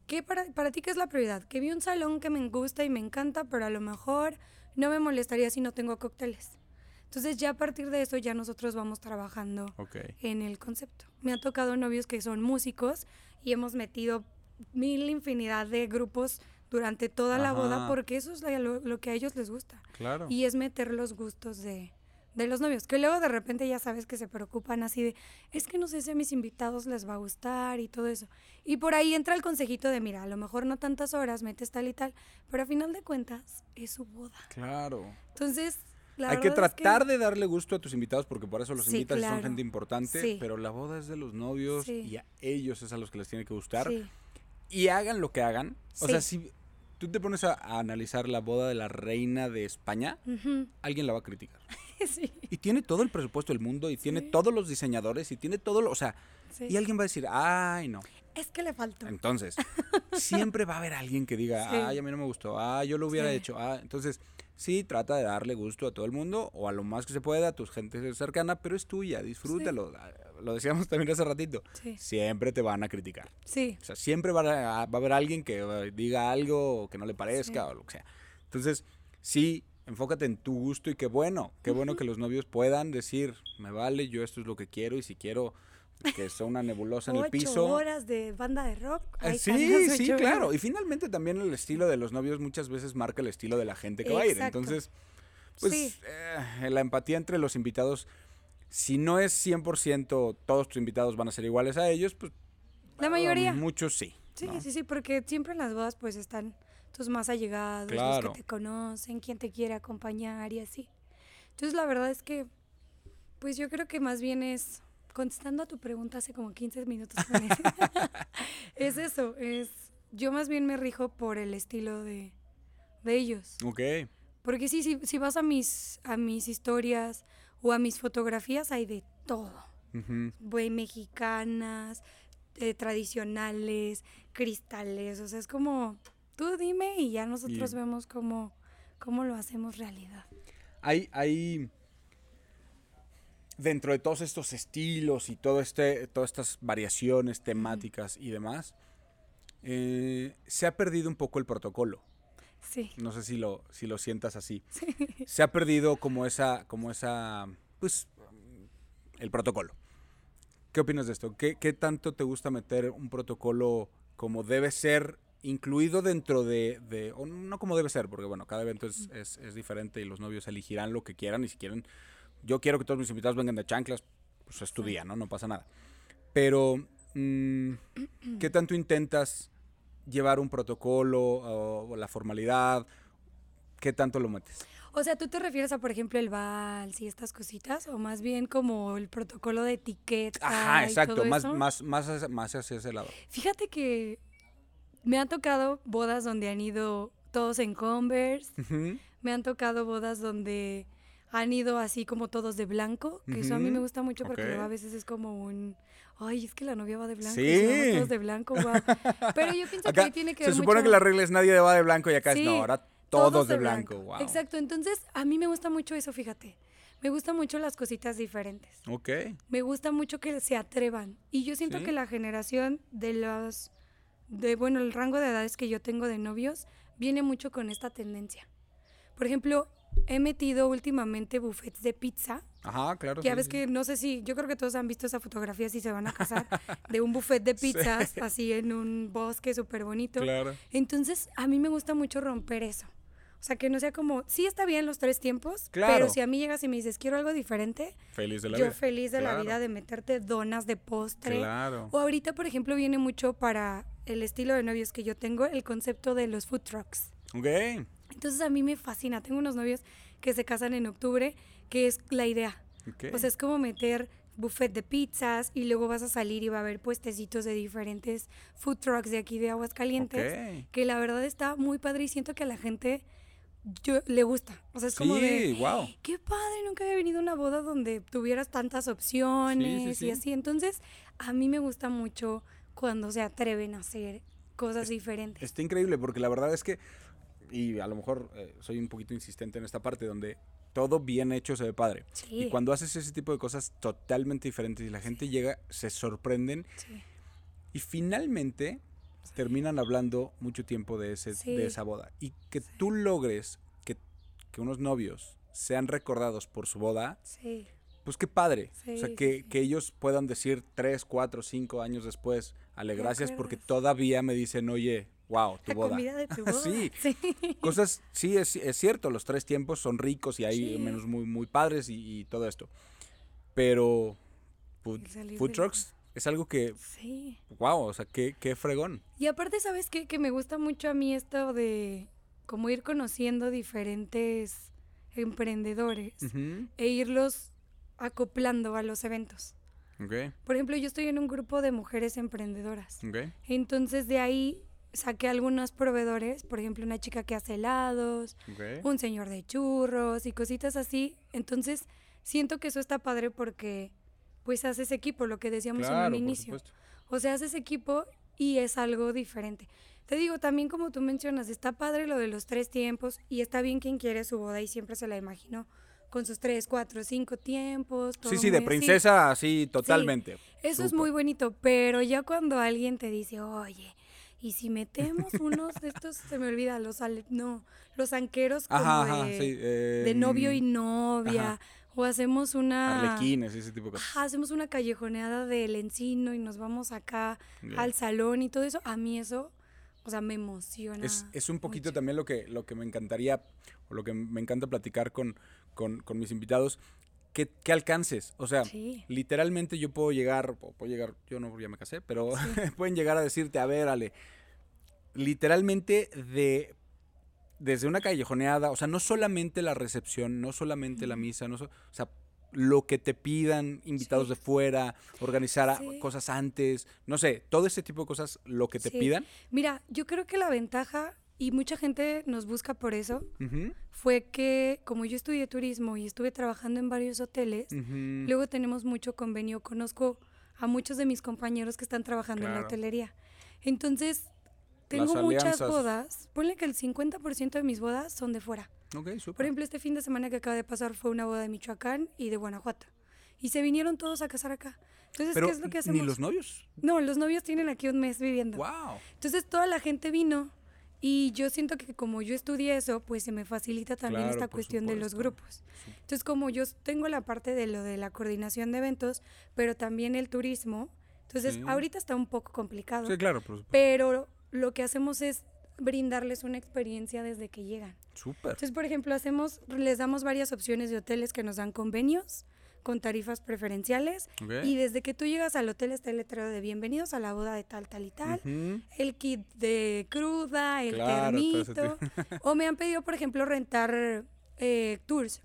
Speaker 2: ¿qué para, para ti qué es la prioridad? Que vi un salón que me gusta y me encanta, pero a lo mejor no me molestaría si no tengo cócteles. Entonces ya a partir de eso ya nosotros vamos trabajando
Speaker 1: Ok.
Speaker 2: en el concepto. Me ha tocado novios que son músicos y hemos metido mil infinidad de grupos durante toda la boda
Speaker 1: Ajá.
Speaker 2: porque eso es lo, lo que a ellos les gusta.
Speaker 1: Claro.
Speaker 2: Y es meter los gustos de, de los novios, que luego de repente ya sabes que se preocupan así de, es que no sé si a mis invitados les va a gustar y todo eso. Y por ahí entra el consejito de, mira, a lo mejor no tantas horas, metes tal y tal, pero a final de cuentas es su boda.
Speaker 1: Claro.
Speaker 2: Entonces, la
Speaker 1: Hay que
Speaker 2: es
Speaker 1: tratar de darle gusto a tus invitados porque por eso los
Speaker 2: Sí,
Speaker 1: invitas y son gente importante,
Speaker 2: Sí.
Speaker 1: pero la boda es de los novios
Speaker 2: Sí.
Speaker 1: y a ellos es a los que les tiene que gustar. Y hagan lo que hagan. O sea, si tú te pones a, a analizar la boda de la reina de España, alguien la va a criticar.
Speaker 2: sí,
Speaker 1: Y tiene todo el presupuesto del mundo y tiene todos los diseñadores y tiene todo lo, o sea,
Speaker 2: sí.
Speaker 1: y alguien va a decir, "Ay, no."
Speaker 2: Es que le faltó.
Speaker 1: Entonces, siempre va a haber alguien que diga. "Ay, a mí no me gustó. Ah, yo lo hubiera hecho." Ah, entonces, sí, trata de darle gusto a todo el mundo o a lo más que se pueda a tu gente cercana, pero es tuya, disfrútalo. Ah, lo decíamos también hace ratito. Siempre te van a criticar.
Speaker 2: Sí.
Speaker 1: O sea, siempre va a, va a haber alguien que eh, diga algo que no le parezca o lo que sea. Entonces, sí, enfócate en tu gusto y qué bueno, qué bueno que los novios puedan decir, me vale, yo esto es lo que quiero y si quiero que sea una nebulosa en el piso.
Speaker 2: horas de banda de rock.
Speaker 1: Eh, sí, sí, claro. Y finalmente también el estilo de los novios muchas veces marca el estilo de la gente que va a ir. Entonces, pues eh, la empatía entre los invitados, si no es 100% todos tus invitados van a ser iguales a ellos, pues...
Speaker 2: La mayoría.
Speaker 1: muchos sí.
Speaker 2: Sí, sí, sí, porque siempre en las bodas pues están tus más allegados, los que te conocen, quien te quiere acompañar y así. Entonces la verdad es que, pues yo creo que más bien es, contestando a tu pregunta hace como 15 minutos, es eso, es, yo más bien me rijo por el estilo de, de ellos.
Speaker 1: Ok.
Speaker 2: Porque sí, si, si vas a mis, a mis historias o a mis fotografías hay de todo. Uh mexicanas, eh, tradicionales, cristales, o sea, es como Tú dime y ya nosotros vemos cómo, cómo lo hacemos realidad.
Speaker 1: Hay, hay, dentro de todos estos estilos y todo este, todas estas variaciones temáticas y demás, eh, se ha perdido un poco el protocolo.
Speaker 2: Sí.
Speaker 1: No sé si lo, si lo sientas así. Se ha perdido como esa, como esa, pues, el protocolo. ¿Qué opinas de esto? ¿Qué, ¿Qué tanto te gusta meter un protocolo como debe ser incluido dentro de, de o no como debe ser, porque bueno, cada evento es, es, diferente y los novios elegirán lo que quieran y si quieren, yo quiero que todos mis invitados vengan de chanclas, pues es tu día, ¿no? No pasa nada. Pero, mm, ¿qué tanto intentas llevar un protocolo o, la formalidad? ¿Qué tanto lo metes?
Speaker 2: O sea, ¿tú te refieres a, por ejemplo, el vals y estas cositas? ¿O más bien como el protocolo de etiqueta?
Speaker 1: Ajá, exacto, más, más, más, más hacia ese lado.
Speaker 2: Fíjate que me han tocado bodas donde han ido todos en Converse. Me han tocado bodas donde han ido así como todos de blanco, que eso a mí me gusta mucho porque a veces es como un, ay, es que la novia va de blanco, sí. todos de blanco, Pero yo pienso que tiene que
Speaker 1: Se supone que la regla es nadie va de blanco y acá es no, ahora todos, de, blanco. wow.
Speaker 2: Exacto, entonces a mí me gusta mucho eso, fíjate. Me gustan mucho las cositas diferentes.
Speaker 1: Ok.
Speaker 2: Me gusta mucho que se atrevan. Y yo siento que la generación de los de, bueno, el rango de edades que yo tengo de novios viene mucho con esta tendencia. Por ejemplo, he metido últimamente buffets de pizza.
Speaker 1: Ajá, claro.
Speaker 2: Ya ves que no sé si, yo creo que todos han visto esa fotografía si se van a casar, de un buffet de pizzas así en un bosque súper bonito.
Speaker 1: Claro.
Speaker 2: Entonces, a mí me gusta mucho romper eso. O sea, que no sea como, sí está bien los tres tiempos, pero si a mí llegas y me dices, quiero algo diferente,
Speaker 1: feliz de la
Speaker 2: yo feliz de la vida de meterte donas de postre.
Speaker 1: Claro.
Speaker 2: O ahorita, por ejemplo, viene mucho para el estilo de novios que yo tengo, el concepto de los food trucks.
Speaker 1: Ok.
Speaker 2: Entonces a mí me fascina. Tengo unos novios que se casan en octubre, que es la idea. Okay. O sea, es como meter buffet de pizzas y luego vas a salir y va a haber puestecitos de diferentes food trucks de aquí de Aguascalientes, que la verdad está muy padre y siento que a la gente yo, le gusta. O sea, es como de,
Speaker 1: wow.
Speaker 2: qué padre, nunca había venido a una boda donde tuvieras tantas opciones y así. Entonces, a mí me gusta mucho cuando se atreven a hacer cosas diferentes.
Speaker 1: Está increíble porque la verdad es que, y a lo mejor eh, soy un poquito insistente en esta parte, donde todo bien hecho se ve padre. Y cuando haces ese tipo de cosas totalmente diferentes y la gente llega, se sorprenden. Y finalmente terminan hablando mucho tiempo de, ese, de esa boda. Y que tú logres que, que, unos novios sean recordados por su boda, pues qué padre. o sea, que, que, ellos puedan decir tres, cuatro, cinco años después, ale, gracias porque todavía me dicen, oye, wow, tu boda.
Speaker 2: de tu boda.
Speaker 1: sí. Cosas, sí, es, es, cierto, los tres tiempos son ricos y hay menos muy, muy padres y, todo esto. Pero food trucks es algo que.
Speaker 2: Sí.
Speaker 1: Wow, o sea, qué, qué fregón.
Speaker 2: Y aparte, ¿sabes qué? Que me gusta mucho a mí esto de como ir conociendo diferentes emprendedores e irlos acoplando a los eventos.
Speaker 1: Okay.
Speaker 2: Por ejemplo, yo estoy en un grupo de mujeres emprendedoras.
Speaker 1: Okay.
Speaker 2: Entonces de ahí saqué algunos proveedores, por ejemplo, una chica que hace helados, un señor de churros y cositas así. Entonces, siento que eso está padre porque pues haces equipo, lo que decíamos en un inicio. O sea, haces equipo y es algo diferente. te digo, también como tú mencionas, está padre lo de los tres tiempos y está bien quien quiere su boda y siempre se la imaginó con sus tres, cuatro, cinco tiempos.
Speaker 1: sí, sí, de princesa, así, totalmente.
Speaker 2: eso es muy bonito, pero ya cuando alguien te dice, oye, y si metemos unos de estos, se me olvida, los no, los anqueros como de, de, novio y em, novia, o hacemos una...
Speaker 1: Arlequines, ese tipo de cosas.
Speaker 2: hacemos una callejoneada del encino y nos vamos acá al salón y todo eso. A mí eso, o sea, me emociona.
Speaker 1: Es, un poquito también lo que, lo que me encantaría, o lo que me encanta platicar con, con, mis invitados, que, alcances. O sea, literalmente yo puedo llegar, puedo llegar, yo no, ya me casé, pero pueden llegar a decirte, a ver, Ale, literalmente de desde una callejoneada, o sea, no solamente la recepción, no solamente la misa, no o sea, lo que te pidan invitados de fuera, organizar cosas antes, no sé, todo ese tipo de cosas, lo que te pidan.
Speaker 2: Mira, yo creo que la ventaja y mucha gente nos busca por eso, fue que como yo estudié turismo y estuve trabajando en varios hoteles, luego tenemos mucho convenio, conozco a muchos de mis compañeros que están trabajando en la hotelería. Entonces, tengo muchas bodas, ponle que el 50% de mis bodas son de fuera. Por ejemplo, este fin de semana que acaba de pasar fue una boda de Michoacán y de Guanajuato. Y se vinieron todos a casar acá. Entonces, ¿qué es lo que hacemos?
Speaker 1: ¿Ni los novios?
Speaker 2: No, los novios tienen aquí un mes viviendo.
Speaker 1: ¡Wow!
Speaker 2: Entonces, toda la gente vino y yo siento que como yo estudié eso, pues se me facilita también esta cuestión de los grupos. Entonces, como yo tengo la parte de lo de la coordinación de eventos, pero también el turismo, entonces ahorita está un poco complicado.
Speaker 1: Sí, claro, por
Speaker 2: Pero lo que hacemos es brindarles una experiencia desde que llegan.
Speaker 1: Súper.
Speaker 2: Entonces, por ejemplo, hacemos, les damos varias opciones de hoteles que nos dan convenios con tarifas preferenciales. Y desde que tú llegas al hotel está el letrero de bienvenidos a la boda de tal, tal y tal. El kit de cruda, el termito. o me han pedido, por ejemplo, rentar eh, tours.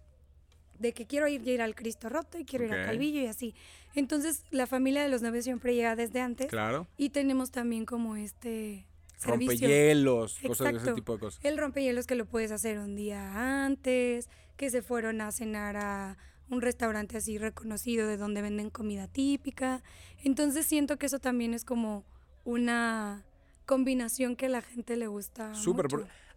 Speaker 2: De que quiero ir, ir al Cristo Roto y quiero ir a Calvillo y así. Entonces, la familia de los novios siempre llega desde antes.
Speaker 1: Claro.
Speaker 2: Y tenemos también como este
Speaker 1: rompehielos, cosas de ese tipo de cosas.
Speaker 2: El rompehielos que lo puedes hacer un día antes, que se fueron a cenar a un restaurante así reconocido de donde venden comida típica. Entonces siento que eso también es como una combinación que a la gente le gusta.
Speaker 1: Súper.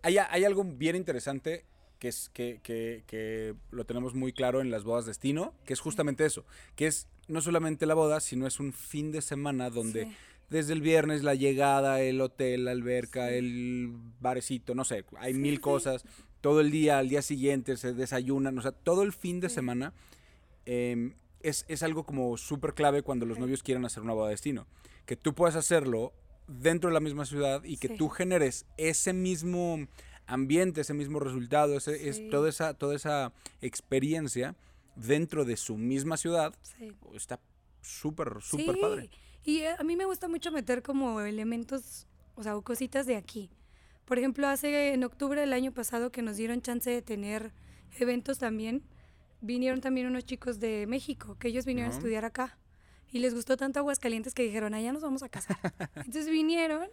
Speaker 1: Hay, hay algo bien interesante que es que, que, que, lo tenemos muy claro en las bodas destino, que es justamente eso, que es no solamente la boda, sino es un fin de semana donde desde el viernes la llegada, el hotel, la alberca, el barecito, no sé, hay mil cosas. Todo el día, al día siguiente se desayunan, o sea, todo el fin de semana em, es, es, algo como súper clave cuando los novios quieren hacer una boda de destino. Que tú puedas hacerlo dentro de la misma ciudad y que tú generes ese mismo ambiente, ese mismo resultado, ese, es toda esa, toda esa experiencia dentro de su misma ciudad, está súper, súper padre.
Speaker 2: Y eh, a mí me gusta mucho meter como elementos, o sea, cositas de aquí. Por ejemplo, hace en octubre del año pasado que nos dieron chance de tener eventos también, vinieron también unos chicos de México, que ellos vinieron a estudiar acá. Y les gustó tanto Aguascalientes que dijeron, allá nos vamos a casar. Entonces vinieron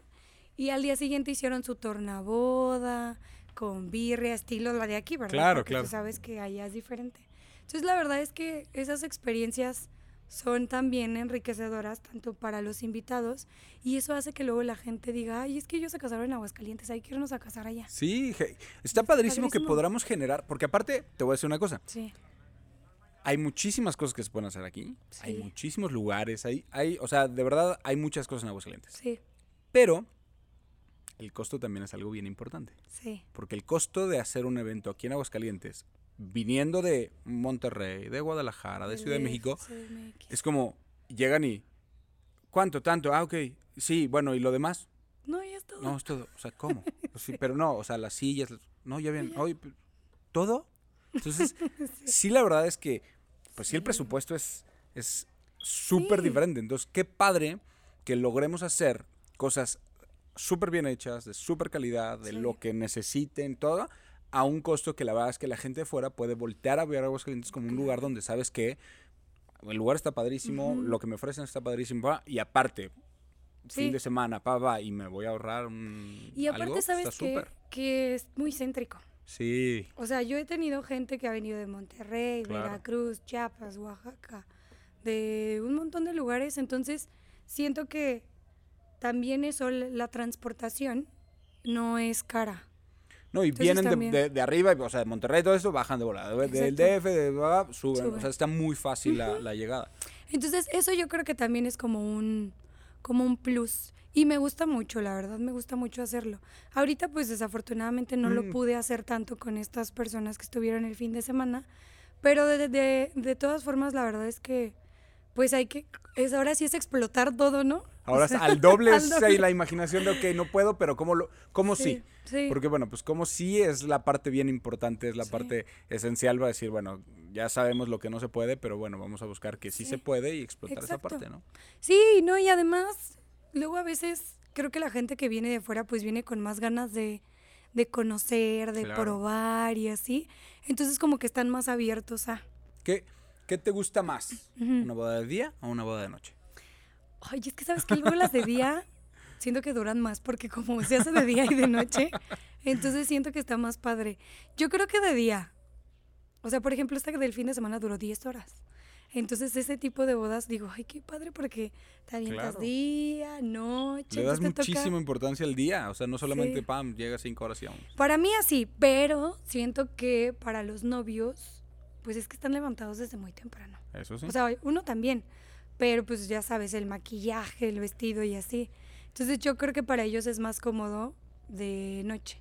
Speaker 2: y al día siguiente hicieron su tornaboda con birria, estilo la de aquí, ¿verdad?
Speaker 1: Claro, claro.
Speaker 2: Tú sabes que allá es diferente. Entonces la verdad es que esas experiencias son también enriquecedoras tanto para los invitados y eso hace que luego la gente diga, ay, es que ellos se casaron en Aguascalientes, hay que irnos a casar allá.
Speaker 1: Sí, está padrísimo, que podamos generar, porque aparte, te voy a decir una cosa.
Speaker 2: Sí.
Speaker 1: Hay muchísimas cosas que se pueden hacer aquí, hay muchísimos lugares, hay, hay, o sea, de verdad hay muchas cosas en Aguascalientes.
Speaker 2: Sí.
Speaker 1: Pero el costo también es algo bien importante.
Speaker 2: Sí.
Speaker 1: Porque el costo de hacer un evento aquí en Aguascalientes viniendo de Monterrey, de Guadalajara, de Ciudad de México, es como llegan y ¿cuánto? Tanto, ah, ok, sí, bueno, ¿y lo demás?
Speaker 2: No, ya es todo.
Speaker 1: No, es todo, o sea, ¿cómo? Pues sí, pero no, o sea, las sillas, no, ya bien, hoy, ¿todo? Entonces, sí. la verdad es que, pues sí, el presupuesto es es súper diferente, entonces, qué padre que logremos hacer cosas súper bien hechas, de súper calidad, de lo que necesiten, todo, a un costo que la verdad es que la gente de fuera puede voltear a ver a Aguascalientes como un lugar donde sabes que el lugar está padrísimo, lo que me ofrecen está padrísimo, y aparte, fin de semana, pa, va, y me voy a ahorrar un.
Speaker 2: Y aparte, sabes que, que, es muy céntrico.
Speaker 1: Sí.
Speaker 2: O sea, yo he tenido gente que ha venido de Monterrey, Veracruz, Chiapas, Oaxaca, de un montón de lugares, entonces siento que también eso, la transportación, no es cara.
Speaker 1: No, y
Speaker 2: Entonces
Speaker 1: vienen de- de, de arriba, o sea, de Monterrey, todo eso, bajan de volada. de- Del. DF, de bla, suben. O
Speaker 2: Suben.
Speaker 1: sea, está muy fácil la, la llegada.
Speaker 2: Entonces, eso yo creo que también es como un, como un plus. Y me gusta mucho, la verdad, me gusta mucho hacerlo. Ahorita, pues desafortunadamente no
Speaker 1: Mm.
Speaker 2: lo pude hacer tanto con estas personas que estuvieron el fin de semana. Pero de, de, de todas formas, la verdad es que, pues hay que, es, ahora sí es explotar todo, ¿no?
Speaker 1: Ahora al doble
Speaker 2: al doble.
Speaker 1: la imaginación de, ok, no puedo, pero ¿cómo, lo, cómo sí?
Speaker 2: Sí.
Speaker 1: Porque bueno, pues como sí es la parte bien importante, es la
Speaker 2: Sí.
Speaker 1: parte esencial para decir, bueno, ya sabemos lo que no se puede, pero bueno, vamos a buscar que sí, se puede y explotar
Speaker 2: Exacto.
Speaker 1: esa parte, ¿no?
Speaker 2: Sí, no, y además, luego a veces creo que la gente que viene de fuera, pues viene con más ganas de, de conocer, de
Speaker 1: Claro.
Speaker 2: probar y así. Entonces, como que están más abiertos a.
Speaker 1: ¿Qué, qué te gusta más? ¿Una boda de día o una boda de noche?
Speaker 2: Ay, es que sabes que luego las de día siento que duran más porque como se hace de día y de noche, entonces siento que está más padre. Yo creo que de día. O sea, por ejemplo, esta del fin de semana duró 10 horas. Entonces, ese tipo de bodas, digo, ay, qué padre porque te avientas
Speaker 1: Claro.
Speaker 2: día, noche.
Speaker 1: Le das
Speaker 2: toca-
Speaker 1: muchísima importancia al día, o sea, no solamente,
Speaker 2: Sí.
Speaker 1: pam, llega cinco horas y vamos.
Speaker 2: Para mí así, pero siento que para los novios, pues es que están levantados desde muy temprano.
Speaker 1: Eso sí.
Speaker 2: O sea, uno también, pero pues ya sabes, el maquillaje, el vestido y así. Entonces yo creo que para ellos es más cómodo de noche,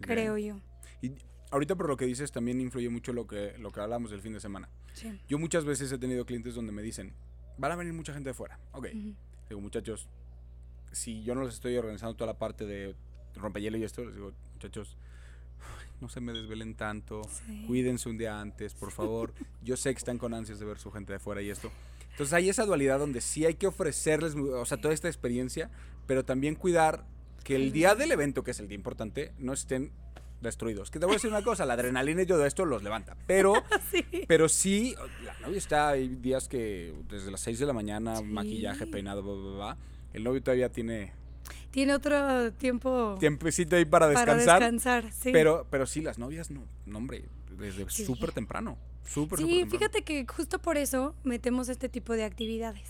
Speaker 2: creo yo.
Speaker 1: Y ahorita por lo que dices también influye mucho lo que, lo que hablamos del fin de semana.
Speaker 2: Sí.
Speaker 1: Yo muchas veces he tenido clientes donde me dicen, van a venir mucha gente de fuera. Ok,
Speaker 2: Ujú.
Speaker 1: digo, muchachos, si yo no les estoy organizando toda la parte de rompehielo y esto, les digo, muchachos, no se me desvelen tanto,
Speaker 2: Sí.
Speaker 1: cuídense un día antes, por favor. Yo sé que están con ansias de ver su gente de fuera y esto. Entonces hay esa dualidad donde sí hay que ofrecerles, o sea, toda esta experiencia, pero también cuidar que el día del evento, que es el día importante, no estén destruidos. Que te voy a decir una cosa, la adrenalina y todo esto los levanta, pero
Speaker 2: Sí.
Speaker 1: pero sí, la novia está, hay días que desde las 6 de la mañana,
Speaker 2: Sí.
Speaker 1: maquillaje, peinado, bla, bla, bla. El novio todavía tiene
Speaker 2: Tiene otro tiempo
Speaker 1: tiempecito ahí para
Speaker 2: para
Speaker 1: descansar.
Speaker 2: descansar. Sí.
Speaker 1: Pero, pero sí, las novias no, no hombre, desde
Speaker 2: Sí.
Speaker 1: súper temprano. Súper, súper
Speaker 2: Sí,
Speaker 1: temprano.
Speaker 2: fíjate que justo por eso metemos este tipo de actividades.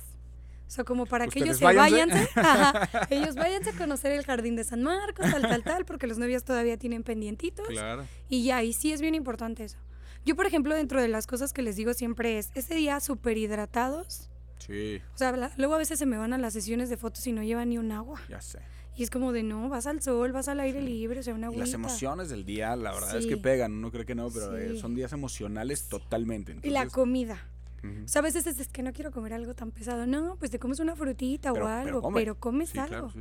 Speaker 2: O sea, como para que ellos
Speaker 1: Ustedes
Speaker 2: se
Speaker 1: váyanse.
Speaker 2: váyanse, ajá, ellos váyanse a conocer el jardín de San Marcos, tal, tal, tal, porque los novios todavía tienen pendientitos.
Speaker 1: Claro.
Speaker 2: Y ya, y sí es bien importante eso. Yo, por ejemplo, dentro de las cosas que les digo siempre es, ese día súper hidratados.
Speaker 1: Sí,
Speaker 2: O sea, la- luego a veces se me van a las sesiones de fotos y no llevan ni un agua.
Speaker 1: ya sé.
Speaker 2: Y es como de, no, vas al sol, vas al aire libre, o sea, una agüita.
Speaker 1: las emociones del día, la verdad es que pegan. Uno cree que no, pero eh, son días emocionales totalmente.
Speaker 2: Y la comida.
Speaker 1: ujú.
Speaker 2: O sea, a veces es, es que no quiero comer algo tan pesado. No, pues te comes una frutita
Speaker 1: Pero-
Speaker 2: o
Speaker 1: pero
Speaker 2: algo,
Speaker 1: come.
Speaker 2: pero comes algo.
Speaker 1: claro.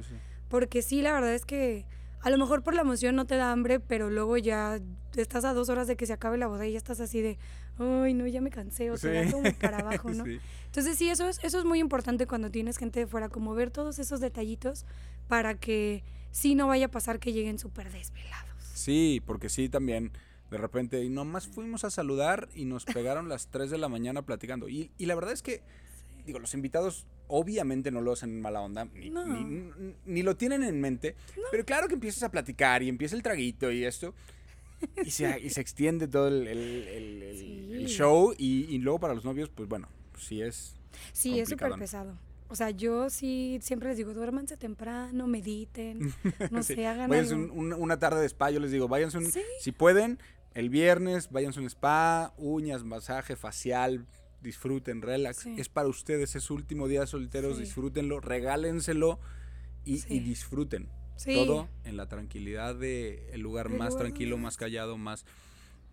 Speaker 2: Porque sí, la verdad es que a lo mejor por la emoción no te da hambre, pero luego ya estás a dos horas de que se acabe la boda y ya estás así de, ay, no, ya me cansé, o te da
Speaker 1: Sí.
Speaker 2: como para abajo, ¿no?
Speaker 1: Sí.
Speaker 2: Entonces sí, eso es, eso es muy importante cuando tienes gente de fuera, como ver todos esos detallitos para que sí no vaya a pasar que lleguen súper desvelados.
Speaker 1: Sí, porque sí, también de repente, y nomás fuimos a saludar y nos pegaron las 3 de la mañana platicando. Y, y la verdad es que, digo, los invitados obviamente no lo hacen en mala onda, ni,
Speaker 2: No.
Speaker 1: ni- lo tienen en mente, pero claro que empiezas a platicar y empieza el traguito y esto. Y se, y se extiende todo el, el- show y, y luego para los novios, pues bueno, sí es...
Speaker 2: Sí, es súper pesado. O sea, yo sí siempre les digo, duérmanse temprano, mediten, no
Speaker 1: Sí.
Speaker 2: sé, hagan
Speaker 1: Váyanse
Speaker 2: algo.
Speaker 1: un- un- una tarde de spa, yo les digo, váyanse un,
Speaker 2: Sí.
Speaker 1: si pueden, el viernes, váyanse a un spa, uñas, masaje facial, disfruten, relax.
Speaker 2: Sí.
Speaker 1: Es para ustedes, es su último día de solteros, disfrútenlo, regálenselo y, disfruten.
Speaker 2: Sí.
Speaker 1: Todo en la tranquilidad del el lugar
Speaker 2: El
Speaker 1: más
Speaker 2: lugar
Speaker 1: tranquilo,
Speaker 2: más-
Speaker 1: más callado, más...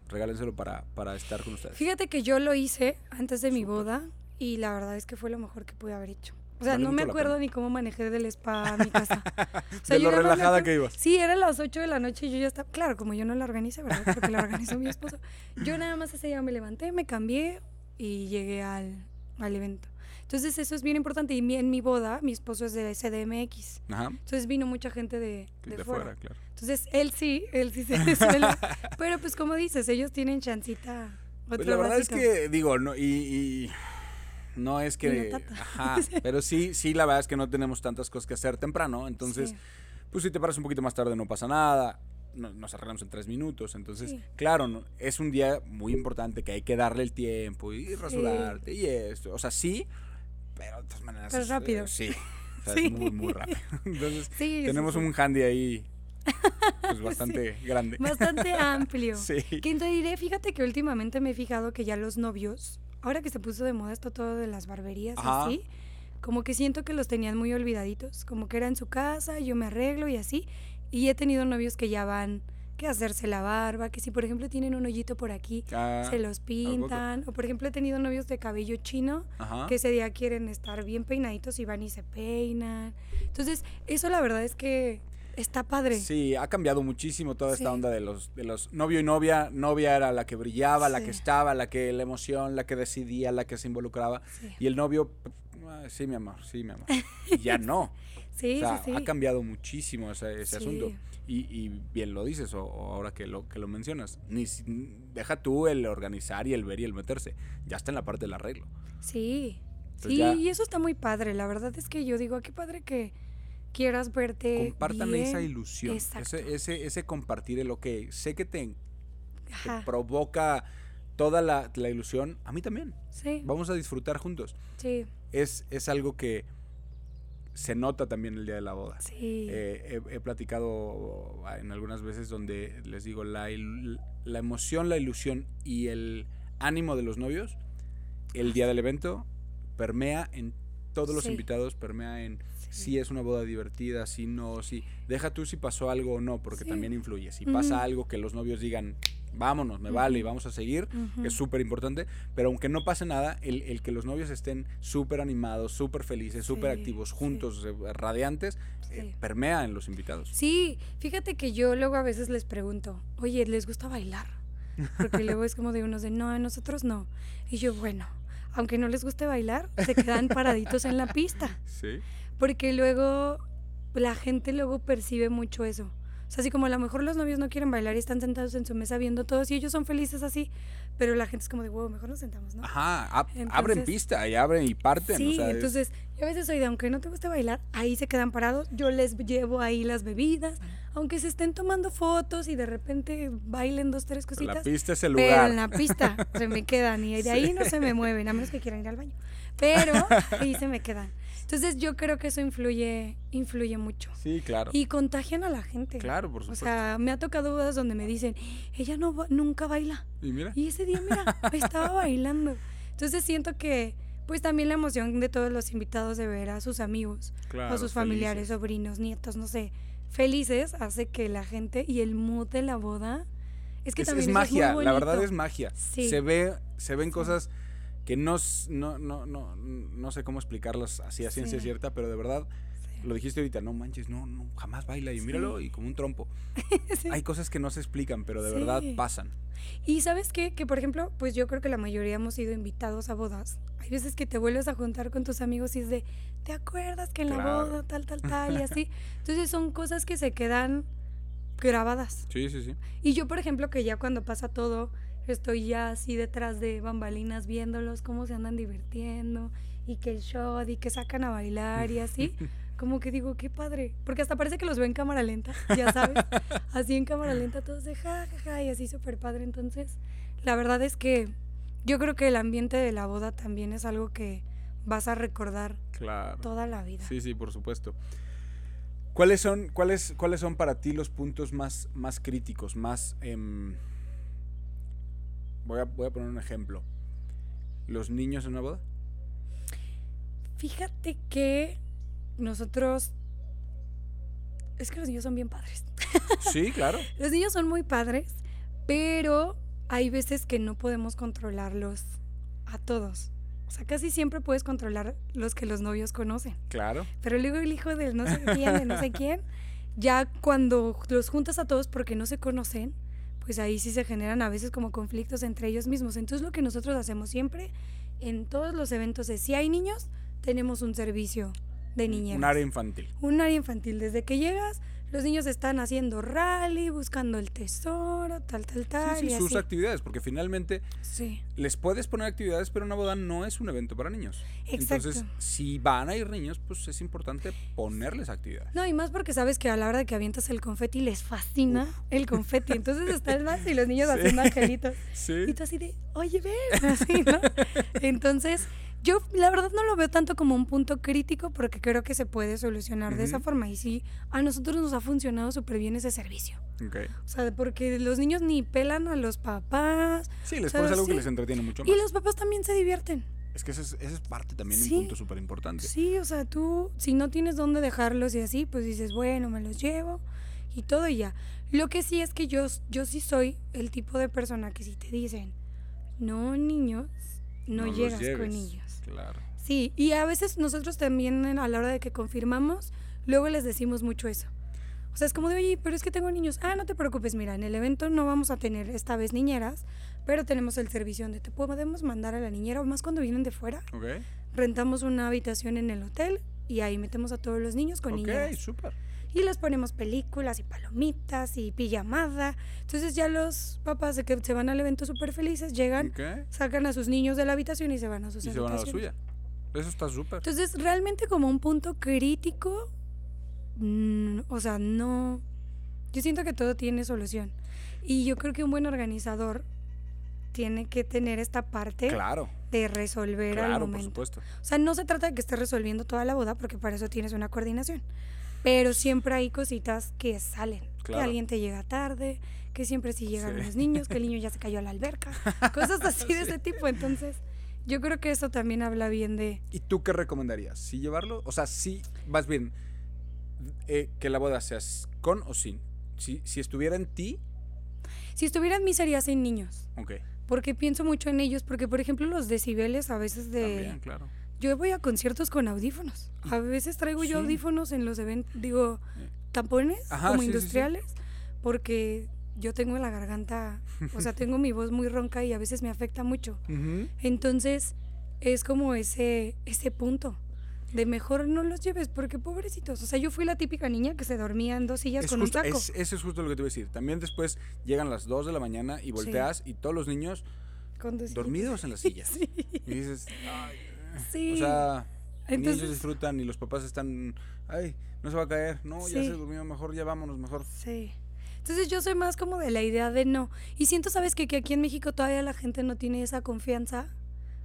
Speaker 1: Regálenselo para, para estar con ustedes.
Speaker 2: Fíjate que yo lo hice antes de mi boda y la verdad es que fue lo mejor que pude haber hecho. O sea,
Speaker 1: Vale
Speaker 2: no me acuerdo ni cómo manejé del spa a mi casa. O sea,
Speaker 1: de
Speaker 2: yo
Speaker 1: lo relajada que ibas.
Speaker 2: Sí, eran las 8 de la noche y yo ya estaba. Claro, como yo no la organicé, ¿verdad? Porque la organizó mi esposo. Yo nada más ese día me levanté, me cambié y llegué al, al evento. Entonces, eso es bien importante. Y mi- en mi boda, mi esposo es de CDMX.
Speaker 1: Ajá.
Speaker 2: Entonces vino mucha gente de, de,
Speaker 1: De,
Speaker 2: fuera.
Speaker 1: fuera, claro.
Speaker 2: Entonces, él sí, él sí se desvela. Pero pues como dices, ellos tienen chancita. Otro
Speaker 1: Pues la verdad es
Speaker 2: ratito.
Speaker 1: que, digo, no, y, y no es que... Ajá, pero sí, sí, la verdad es que no tenemos tantas cosas que hacer temprano, entonces,
Speaker 2: Sí.
Speaker 1: pues si te paras un poquito más tarde no pasa nada, no- nos arreglamos en tres minutos, entonces,
Speaker 2: Sí.
Speaker 1: claro, no, es un día muy importante que hay que darle el tiempo y rasurarte y esto, o sea, sí, pero de todas maneras...
Speaker 2: Pero
Speaker 1: es,
Speaker 2: rápido.
Speaker 1: eh, sí, o sea,
Speaker 2: Sí.
Speaker 1: es muy, muy rápido. Entonces, tenemos un handy ahí pues bastante grande.
Speaker 2: Bastante amplio.
Speaker 1: Sí.
Speaker 2: Que te diré, fíjate que últimamente me he fijado que ya los novios, ahora que se puso de moda esto todo de las barberías
Speaker 1: Ajá.
Speaker 2: así, como que siento que los tenían muy olvidaditos, como que era en su casa, yo me arreglo y así. Y he tenido novios que ya van que hacerse la barba, que si por ejemplo tienen un hoyito por aquí,
Speaker 1: Ah,
Speaker 2: se los pintan. O por ejemplo he tenido novios de cabello chino
Speaker 1: Ajá.
Speaker 2: que ese día quieren estar bien peinaditos y van y se peinan. Entonces, eso la verdad es que está padre.
Speaker 1: Sí, ha cambiado muchísimo toda esta
Speaker 2: Sí.
Speaker 1: onda de los, de los novio y novia. Novia era la que brillaba, la que estaba, la que la emoción, la que decidía, la que se involucraba.
Speaker 2: Sí.
Speaker 1: Y el novio, "Ah, sí, mi amor, sí, mi amor. Y ya no.
Speaker 2: Sí,
Speaker 1: o sea,
Speaker 2: sí,
Speaker 1: ha cambiado muchísimo ese, asunto. Y, y bien lo dices, o, o ahora que lo, que lo mencionas. Ni, deja tú el organizar y el ver y el meterse. Ya está en la parte del arreglo.
Speaker 2: Sí.
Speaker 1: Entonces
Speaker 2: Sí,
Speaker 1: ya-
Speaker 2: y eso está muy padre. La verdad es que yo digo, "Ah, qué padre que quieras verte.
Speaker 1: Compartan esa
Speaker 2: bien".
Speaker 1: ilusión.
Speaker 2: Exacto.
Speaker 1: Ese, ese, ese compartir el ok. Sé que te, provoca toda la, la ilusión. A mí también.
Speaker 2: Sí,
Speaker 1: Vamos a disfrutar juntos.
Speaker 2: sí,
Speaker 1: Es, es algo que se nota también el día de la boda.
Speaker 2: sí.
Speaker 1: Eh, he, he platicado en algunas veces donde les digo, la, il- la emoción, la ilusión y el ánimo de los novios, el día del evento, permea en todos los
Speaker 2: Sí.
Speaker 1: invitados, permea en. Si es una boda divertida, si no, si... Deja tú si pasó algo o no, porque
Speaker 2: Sí.
Speaker 1: también influye. Si pasa algo que los novios digan, vámonos, me vale y vamos a seguir, es súper importante, pero aunque no pase nada, el, el que los novios estén súper animados, súper felices, súper
Speaker 2: Sí,
Speaker 1: activos,
Speaker 2: sí.
Speaker 1: juntos, eh, radiantes, eh, permea en los invitados.
Speaker 2: Sí, fíjate que yo luego a veces les pregunto, oye, ¿les gusta bailar? Porque luego es como de unos de, no, a nosotros no. Y yo, bueno, aunque no les guste bailar, se quedan paraditos en la pista.
Speaker 1: Sí.
Speaker 2: Porque luego la gente luego percibe mucho eso. O sea, así como a lo mejor los novios no quieren bailar y están sentados en su mesa viendo todos y ellos son felices así, pero la gente es como de, wow, mejor nos sentamos, ¿no?
Speaker 1: Ajá, ab- abren pista y abren y parten.
Speaker 2: Sí,
Speaker 1: o sea, es-
Speaker 2: entonces yo a veces soy de, aunque no te guste bailar, ahí se quedan parados, yo les llevo ahí las bebidas, aunque se estén tomando fotos y de repente bailen dos, tres
Speaker 1: la
Speaker 2: cositas.
Speaker 1: pista es el
Speaker 2: Pero
Speaker 1: lugar.
Speaker 2: en la pista se me quedan y de ahí no se me mueven, a menos que quieran ir al baño. Pero ahí se me quedan. Entonces yo creo que eso influye, influye mucho.
Speaker 1: Sí, claro.
Speaker 2: Y contagian a la gente.
Speaker 1: Claro, por
Speaker 2: O
Speaker 1: supuesto.
Speaker 2: sea, me ha tocado bodas donde me dicen, ella no nunca baila.
Speaker 1: y mira,
Speaker 2: Y ese día, mira, estaba bailando. Entonces siento que, pues también la emoción de todos los invitados de ver a sus amigos,
Speaker 1: claro,
Speaker 2: o sus familiares,
Speaker 1: felices.
Speaker 2: sobrinos, nietos, no sé, felices, hace que la gente y el mood de la boda. Es que
Speaker 1: es,
Speaker 2: también
Speaker 1: es magia,
Speaker 2: muy
Speaker 1: la verdad es magia.
Speaker 2: Sí.
Speaker 1: Se ve, se ven
Speaker 2: Sí.
Speaker 1: cosas que no, no, no, no, no sé cómo explicarlas así a ciencia
Speaker 2: Sí.
Speaker 1: cierta, pero de verdad. Lo dijiste ahorita, no manches, no, no, jamás baila y
Speaker 2: Sí.
Speaker 1: míralo y como un trompo.
Speaker 2: Sí.
Speaker 1: Hay cosas que no se explican, pero de verdad pasan.
Speaker 2: Y sabes qué? Que por ejemplo, pues yo creo que la mayoría hemos sido invitados a bodas. Hay veces que te vuelves a juntar con tus amigos y es de, ¿te acuerdas que en la boda tal, tal, tal? Y así. Entonces son cosas que se quedan grabadas.
Speaker 1: Sí, sí, sí.
Speaker 2: Y yo, por ejemplo, que ya cuando pasa todo, estoy ya así detrás de bambalinas viéndolos, cómo se andan divirtiendo, y que el shot, y que sacan a bailar y así. Como que digo, qué padre. Porque hasta parece que los veo en cámara lenta, ya sabes. así en cámara lenta, todos de ja, ja, ja, y así súper padre. Entonces, la verdad es que yo creo que el ambiente de la boda también es algo que vas a recordar
Speaker 1: Claro.
Speaker 2: toda la vida.
Speaker 1: Sí, sí, por supuesto. ¿Cuáles son, cuáles, cuáles son para ti los puntos más, más críticos, más... em, voy, a, voy a poner un ejemplo. ¿Los niños en una boda?
Speaker 2: Fíjate que nosotros... Es que los niños son bien padres.
Speaker 1: Sí, claro.
Speaker 2: Los niños son muy padres, pero hay veces que no podemos controlarlos a todos. O sea, casi siempre puedes controlar los que los novios conocen.
Speaker 1: Claro.
Speaker 2: Pero luego el hijo del no sé quién, de no sé quién, ya cuando los juntas a todos porque no se conocen, pues ahí sí se generan a veces como conflictos entre ellos mismos. Entonces lo que nosotros hacemos siempre en todos los eventos es, si hay niños, tenemos un servicio de niñeras.
Speaker 1: Un área infantil.
Speaker 2: Un área infantil. Desde que llegas, los niños están haciendo rally, buscando el tesoro, tal, tal, tal.
Speaker 1: Sí, sí,
Speaker 2: y
Speaker 1: sus
Speaker 2: así.
Speaker 1: actividades, porque finalmente
Speaker 2: Sí,
Speaker 1: les puedes poner actividades, pero una boda no es un evento para niños.
Speaker 2: Exacto.
Speaker 1: Entonces, si van a ir niños, pues es importante ponerles actividades.
Speaker 2: No, y más porque sabes que a la hora de que avientas el confeti les fascina el confeti. Entonces están más y los niños
Speaker 1: Sí.
Speaker 2: haciendo angelitos.
Speaker 1: Sí.
Speaker 2: Y tú así de, oye, ven. Así, ¿no? Entonces, Yo la verdad no lo veo tanto como un punto crítico porque creo que se puede solucionar de esa forma. Y sí, a nosotros nos ha funcionado súper bien ese servicio.
Speaker 1: Ok.
Speaker 2: O sea, porque los niños ni pelan a los papás.
Speaker 1: Sí, les pones algo que les entretiene mucho más.
Speaker 2: Y los papás también se divierten.
Speaker 1: Es que ese es, es parte también,
Speaker 2: Sí.
Speaker 1: un punto súper importante.
Speaker 2: Sí, o sea, tú, si no tienes dónde dejarlos y así, pues dices, bueno, me los llevo y todo y ya. Lo que sí es que yo, yo sí soy el tipo de persona que si te dicen, no niños, no, llegas con
Speaker 1: lleves. Claro.
Speaker 2: Sí, y a veces nosotros también a la hora de que confirmamos, luego les decimos mucho eso. O sea, es como de, oye, pero es que tengo niños. Ah, no te preocupes, mira, en el evento no vamos a tener esta vez niñeras, pero tenemos el servicio donde te podemos mandar a la niñera, o más cuando vienen de fuera.
Speaker 1: Ok.
Speaker 2: Rentamos una habitación en el hotel y ahí metemos a todos los niños con
Speaker 1: Ok,
Speaker 2: niñeras.
Speaker 1: súper.
Speaker 2: Y les ponemos películas y palomitas y pijamada. Entonces ya los papás de que se van al evento súper felices, llegan, sacan a sus niños de la habitación y se van a sus
Speaker 1: Y se van a la suya. Eso está súper.
Speaker 2: Entonces, realmente como un punto crítico, mm, o sea, no... Yo siento que todo tiene solución. Y yo creo que un buen organizador tiene que tener esta parte
Speaker 1: Claro,
Speaker 2: de resolver al
Speaker 1: claro, por supuesto.
Speaker 2: O sea, no se trata de que estés resolviendo toda la boda, porque para eso tienes una coordinación. Pero siempre hay cositas que salen. Que alguien te llega tarde, que siempre sí llegan
Speaker 1: Sí.
Speaker 2: los niños, que el niño ya se cayó a la alberca. Cosas así de ese tipo. Entonces, yo creo que eso también habla bien de...
Speaker 1: ¿Y tú qué recomendarías? ¿Sí llevarlo? O sea, sí, más bien, eh, que la boda sea con o sin. Si, si estuviera en ti,
Speaker 2: Si estuviera en mí sería sin niños.
Speaker 1: ok.
Speaker 2: Porque pienso mucho en ellos. Porque, por ejemplo, los decibeles a veces de...
Speaker 1: También, claro.
Speaker 2: Yo voy a conciertos con audífonos. A veces traigo yo
Speaker 1: Sí.
Speaker 2: audífonos en los eventos, digo, tampones
Speaker 1: Ajá,
Speaker 2: como
Speaker 1: sí, sí, sí.
Speaker 2: industriales, porque yo tengo la garganta, o sea, tengo mi voz muy ronca y a veces me afecta mucho.
Speaker 1: Ujú.
Speaker 2: Entonces, es como ese, ese punto de mejor no los lleves, porque pobrecitos. O sea, yo fui la típica niña que se dormía en dos sillas
Speaker 1: Es
Speaker 2: con
Speaker 1: justo-
Speaker 2: un saco.
Speaker 1: es- eso es justo lo que te iba a decir. También después llegan las 2 de la mañana y volteas y todos los niños dormidos en las sillas.
Speaker 2: Sí.
Speaker 1: Y dices, "Ay, eh".
Speaker 2: Sí.
Speaker 1: o sea, ni ellos disfrutan y los papás están, ay, no se va a caer, no, ya se durmió, mejor ya vámonos, mejor.
Speaker 2: Sí. Entonces yo soy más como de la idea de no. Y siento, ¿sabes? Que, que aquí en México todavía la gente no tiene esa confianza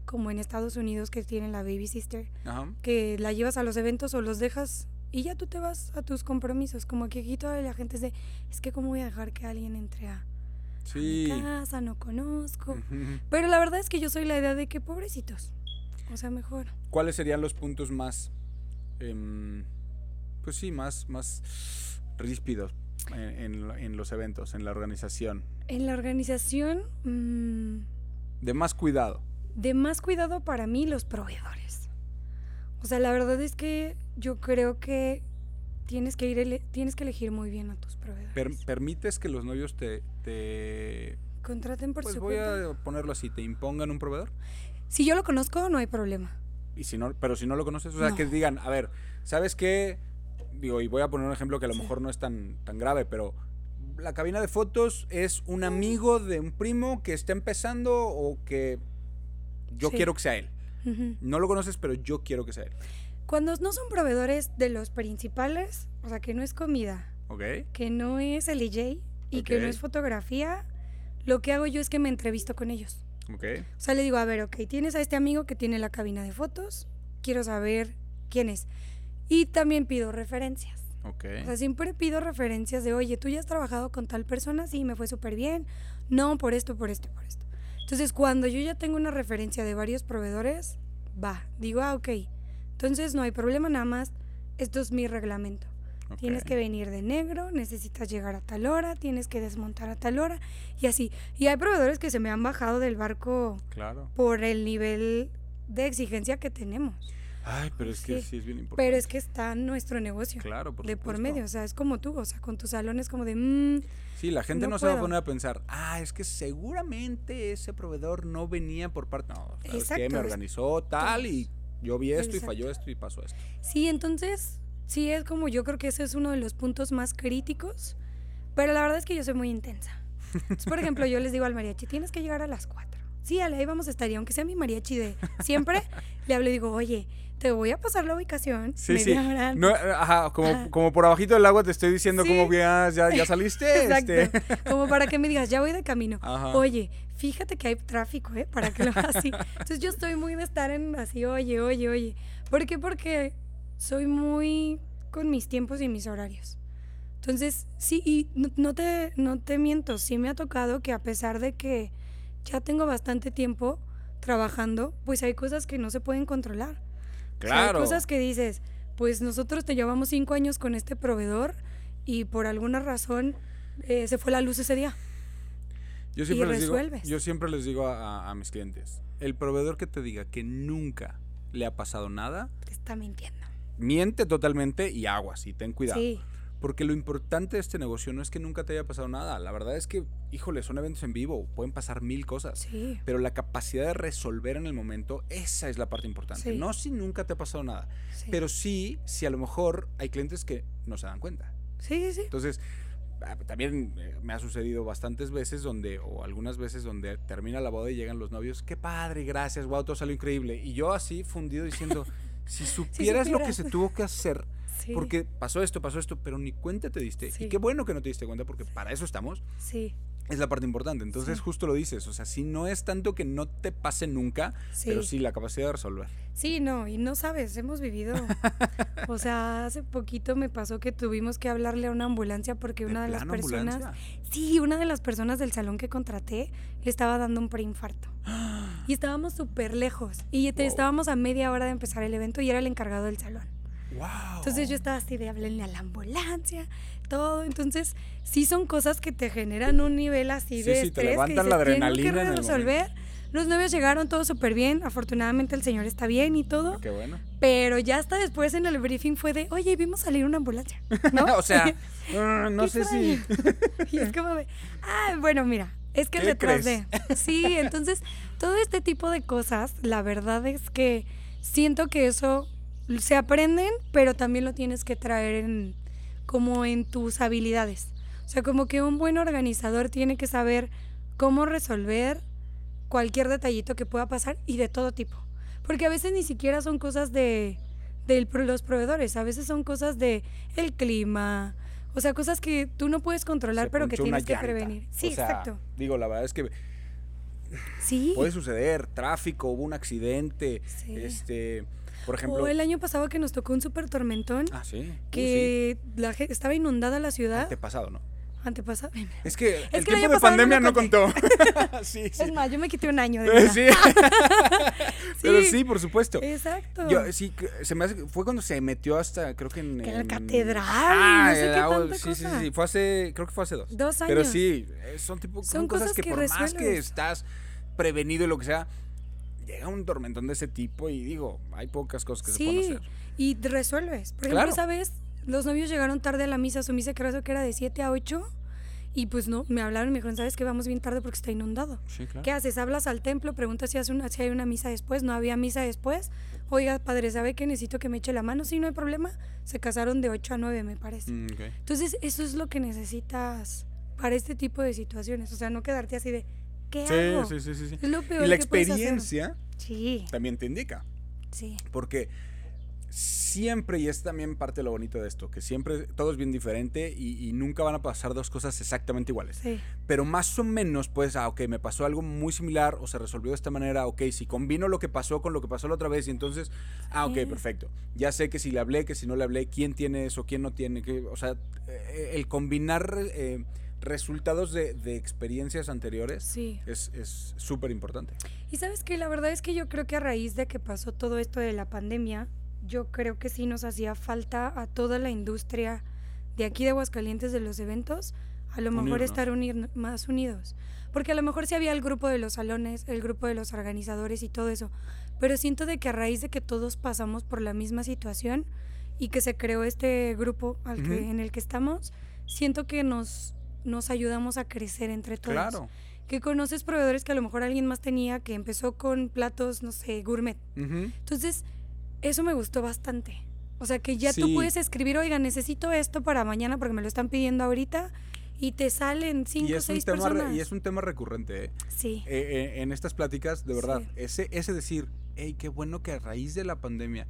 Speaker 2: como en Estados Unidos que tienen la baby sister,
Speaker 1: Ajá.
Speaker 2: que la llevas a los eventos o los dejas y ya tú te vas a tus compromisos. Como que aquí todavía la gente es de, es que cómo voy a dejar que alguien entre a, a
Speaker 1: Sí.
Speaker 2: mi casa, no conozco. Pero la verdad es que yo soy la idea de que pobrecitos. O sea, mejor.
Speaker 1: ¿Cuáles serían los puntos más, em, pues sí, más, más ríspidos en, en la- en los eventos, en la organización?
Speaker 2: En la organización, mm,
Speaker 1: De más cuidado.
Speaker 2: de más cuidado para mí los proveedores. O sea, la verdad es que yo creo que tienes que ir ele- tienes que elegir muy bien a tus proveedores.
Speaker 1: Per- ¿Permites que los novios te, te
Speaker 2: Contraten por
Speaker 1: pues
Speaker 2: su
Speaker 1: voy
Speaker 2: cuenta.
Speaker 1: a ponerlo así, te impongan un proveedor?
Speaker 2: Si yo lo conozco, no hay problema.
Speaker 1: Y si no, pero si no lo conoces, o sea,
Speaker 2: No.
Speaker 1: que digan, a ver, ¿sabes qué? Digo, y voy a poner un ejemplo que a lo
Speaker 2: Sí.
Speaker 1: mejor no es tan, tan grave, pero la cabina de fotos es un amigo de un primo que está empezando o que yo
Speaker 2: Sí.
Speaker 1: quiero que sea él. No lo conoces, pero yo quiero que sea él.
Speaker 2: Cuando no son proveedores de los principales, o sea, que no es comida, que no es el DJ y que no es fotografía, lo que hago yo es que me entrevisto con ellos.
Speaker 1: ¿Ok?
Speaker 2: O sea, le digo, a ver, ok, tienes a este amigo que tiene la cabina de fotos, quiero saber quién es. Y también pido referencias.
Speaker 1: Ok.
Speaker 2: O sea, siempre pido referencias de, oye, tú ya has trabajado con tal persona, sí, me fue súper bien. No, por esto, por esto, por esto. Entonces, cuando yo ya tengo una referencia de varios proveedores, va, digo, ah, ok. Entonces, no hay problema, nada más, esto es mi reglamento. Tienes que venir de negro, necesitas llegar a tal hora, tienes que desmontar a tal hora, y así. Y hay proveedores que se me han bajado del barco
Speaker 1: Claro.
Speaker 2: por el nivel de exigencia que tenemos.
Speaker 1: Ay, pero es que
Speaker 2: Sí.
Speaker 1: es bien importante.
Speaker 2: Pero es que está nuestro negocio.
Speaker 1: Claro, por
Speaker 2: de por medio, o sea, es como tú, o sea, con tus salones como de, mm,
Speaker 1: Sí, la gente no,
Speaker 2: No
Speaker 1: se va a poner a pensar, ah, es que seguramente ese proveedor no venía por parte. No, ¿sabes qué?
Speaker 2: Exacto,
Speaker 1: Me
Speaker 2: es-
Speaker 1: organizó tal y yo vi esto y falló esto y pasó esto.
Speaker 2: sí, entonces, sí es como, yo creo que ese es uno de los puntos más críticos, pero la verdad es que yo soy muy intensa. Entonces, por ejemplo, yo les digo al mariachi, tienes que llegar a las 4. Sí, ahí vamos a estar. Y aunque sea mi mariachi de siempre, le hablo y digo, oye, te voy a pasar la ubicación.
Speaker 1: Sí, sí. No,
Speaker 2: antes".
Speaker 1: ajá, como,
Speaker 2: Ajá.
Speaker 1: como por abajito del agua te estoy diciendo
Speaker 2: Sí.
Speaker 1: cómo ya, ya, ya saliste.
Speaker 2: Exacto.
Speaker 1: este.
Speaker 2: Como para que me digas, ya voy de camino.
Speaker 1: Ajá.
Speaker 2: Oye, fíjate que hay tráfico, ¿eh? Para que lo hagas así. Entonces yo estoy muy de estar en así, oye, oye, oye. ¿Por qué? Porque soy muy con mis tiempos y mis horarios. Entonces, sí, y no, no te, no te miento, sí me ha tocado que a pesar de que ya tengo bastante tiempo trabajando, pues hay cosas que no se pueden controlar. O sea,
Speaker 1: Claro.
Speaker 2: hay cosas que dices, pues nosotros te llevamos cinco años con este proveedor y por alguna razón eh, se fue la luz ese día.
Speaker 1: Yo siempre,
Speaker 2: y
Speaker 1: les digo,
Speaker 2: resuelves.
Speaker 1: yo siempre les digo a, a- a mis clientes, el proveedor que te diga que nunca le ha pasado nada,
Speaker 2: Te está mintiendo.
Speaker 1: Miente totalmente y aguas y ten cuidado.
Speaker 2: Sí,
Speaker 1: Porque lo importante de este negocio no es que nunca te haya pasado nada. La verdad es que, híjole, son eventos en vivo, pueden pasar mil cosas.
Speaker 2: sí.
Speaker 1: Pero la capacidad de resolver en el momento, esa es la parte importante.
Speaker 2: Sí.
Speaker 1: No si nunca te ha pasado nada,
Speaker 2: sí.
Speaker 1: pero sí si a lo mejor hay clientes que no se dan cuenta.
Speaker 2: sí, sí, sí.
Speaker 1: Entonces, ah, también eh, me ha sucedido bastantes veces donde, o algunas veces donde termina la boda y llegan los novios, qué padre, gracias, wow, todo salió increíble. Y yo así fundido diciendo, si supieras lo que se tuvo que hacer,
Speaker 2: Sí,
Speaker 1: porque pasó esto, pasó esto, pero ni cuenta te diste.
Speaker 2: Sí.
Speaker 1: Y qué bueno que no te diste cuenta, porque para eso estamos.
Speaker 2: sí,
Speaker 1: Es la parte importante. Entonces,
Speaker 2: Sí.
Speaker 1: justo lo dices. O sea, si no es tanto que no te pase nunca, pero sí la capacidad de resolver.
Speaker 2: Sí, no, y no sabes, hemos vivido. o sea, hace poquito me pasó que tuvimos que hablarle a una ambulancia porque una de las personas.
Speaker 1: ambulancia?
Speaker 2: Sí, una de las personas del salón que contraté le estaba dando un preinfarto. Y estábamos súper lejos. Y
Speaker 1: Wow.
Speaker 2: estábamos a media hora de empezar el evento y era el encargado del salón.
Speaker 1: ¡Wow!
Speaker 2: Entonces yo estaba así de hablarle a la ambulancia, todo. Entonces, sí son cosas que te generan un nivel así
Speaker 1: Sí,
Speaker 2: de
Speaker 1: sí, te
Speaker 2: estrés que
Speaker 1: levantan la
Speaker 2: dices, "Tengo
Speaker 1: adrenalina
Speaker 2: que
Speaker 1: en el
Speaker 2: resolver. Los novios llegaron todo súper bien. Afortunadamente el señor está bien y todo.
Speaker 1: Ah, Qué bueno.
Speaker 2: Pero ya hasta después en el briefing fue de, oye, vimos salir una ambulancia. ¿No?
Speaker 1: o sea, ah, no
Speaker 2: ¿Qué
Speaker 1: sé si.
Speaker 2: y es como de, ah, bueno, mira, es que
Speaker 1: ¿Qué
Speaker 2: detrás de. Sí, entonces, todo este tipo de cosas, la verdad es que siento que eso se aprenden, pero también lo tienes que traer en, como en tus habilidades. O sea, como que un buen organizador tiene que saber cómo resolver cualquier detallito que pueda pasar y de todo tipo. Porque a veces ni siquiera son cosas de, de los proveedores, a veces son cosas de el clima, o sea, cosas que tú no puedes controlar,
Speaker 1: se
Speaker 2: pero que tienes que prevenir. Sí,
Speaker 1: O sea,
Speaker 2: exacto.
Speaker 1: Digo, la verdad es que
Speaker 2: Sí.
Speaker 1: puede suceder. Tráfico, hubo un accidente.
Speaker 2: Sí.
Speaker 1: Este. Por ejemplo.
Speaker 2: o el año pasado que nos tocó un súper tormentón,
Speaker 1: Ah, sí. Uh,
Speaker 2: que la estaba inundada la ciudad.
Speaker 1: Antepasado, ¿no?
Speaker 2: Antepasado.
Speaker 1: Es que el
Speaker 2: que
Speaker 1: tiempo de pandemia no contó. sí, sí.
Speaker 2: Es más, yo me quité un año de vida.
Speaker 1: sí. Pero sí, por supuesto.
Speaker 2: Exacto.
Speaker 1: Yo, sí, se me hace, fue cuando se metió hasta, creo que en...
Speaker 2: Que en la catedral,
Speaker 1: Ah,
Speaker 2: no sé
Speaker 1: el
Speaker 2: qué tanta
Speaker 1: sí, sí, sí, fue hace, creo que fue hace dos.
Speaker 2: Dos
Speaker 1: Pero
Speaker 2: años.
Speaker 1: sí, eh, son tipo, son, cosas,
Speaker 2: cosas
Speaker 1: que,
Speaker 2: que
Speaker 1: por más que estás prevenido y lo que sea, llega un tormentón de ese tipo y digo, hay pocas cosas que se pueden
Speaker 2: Sí,
Speaker 1: hacer.
Speaker 2: y resuelves. Por
Speaker 1: Claro.
Speaker 2: ejemplo, esa vez los novios llegaron tarde a la misa, su misa creo que era de 7 a 8, y pues no, me hablaron y me dijeron, ¿sabes que Vamos bien tarde porque está inundado.
Speaker 1: Sí, claro.
Speaker 2: ¿Qué haces? Hablas al templo, preguntas si, hace una, si hay una misa después, no había misa después. Oiga, padre, ¿sabe que necesito que me eche la mano? Sí, no hay problema. Se casaron de 8 a 9, me parece.
Speaker 1: Mm.
Speaker 2: Entonces, eso es lo que necesitas para este tipo de situaciones. O sea, no quedarte así de, ¿qué hago?
Speaker 1: Sí, sí, sí, sí, sí.
Speaker 2: Es lo peor
Speaker 1: Y la
Speaker 2: que
Speaker 1: experiencia
Speaker 2: Sí,
Speaker 1: también te indica.
Speaker 2: sí.
Speaker 1: Porque siempre, y es también parte de lo bonito de esto, que siempre todo es bien diferente y, y nunca van a pasar dos cosas exactamente iguales.
Speaker 2: Sí,
Speaker 1: Pero más o menos, pues, ah, ok, me pasó algo muy similar o se resolvió de esta manera, ok, si combino lo que pasó con lo que pasó la otra vez y entonces, ah, ok,
Speaker 2: Sí.
Speaker 1: perfecto. Ya sé que si le hablé, que si no le hablé, quién tiene eso, quién no tiene, que, o sea, eh, el combinar eh, resultados de, de experiencias anteriores
Speaker 2: sí.
Speaker 1: es es súper importante.
Speaker 2: Y sabes que la verdad es que yo creo que a raíz de que pasó todo esto de la pandemia, yo creo que sí nos hacía falta a toda la industria de aquí de Aguascalientes de los eventos, a lo mejor
Speaker 1: Unirnos.
Speaker 2: estar unir- más unidos. Porque a lo mejor sí había el grupo de los salones, el grupo de los organizadores y todo eso. Pero siento de que a raíz de que todos pasamos por la misma situación y que se creó este grupo al que,
Speaker 1: Ujú.
Speaker 2: en el que estamos, siento que nos, nos ayudamos a crecer entre todos
Speaker 1: Claro.
Speaker 2: que conoces proveedores que a lo mejor alguien más tenía, que empezó con platos, no sé, gourmet. Entonces, eso me gustó bastante. O sea, que ya
Speaker 1: Sí.
Speaker 2: tú puedes escribir, oiga, necesito esto para mañana porque me lo están pidiendo ahorita y te salen cinco o seis personas.
Speaker 1: Y es un tema recurrente, ¿eh?
Speaker 2: Sí.
Speaker 1: Eh, eh, en estas pláticas, de verdad, ese, ese decir, hey, qué bueno que a raíz de la pandemia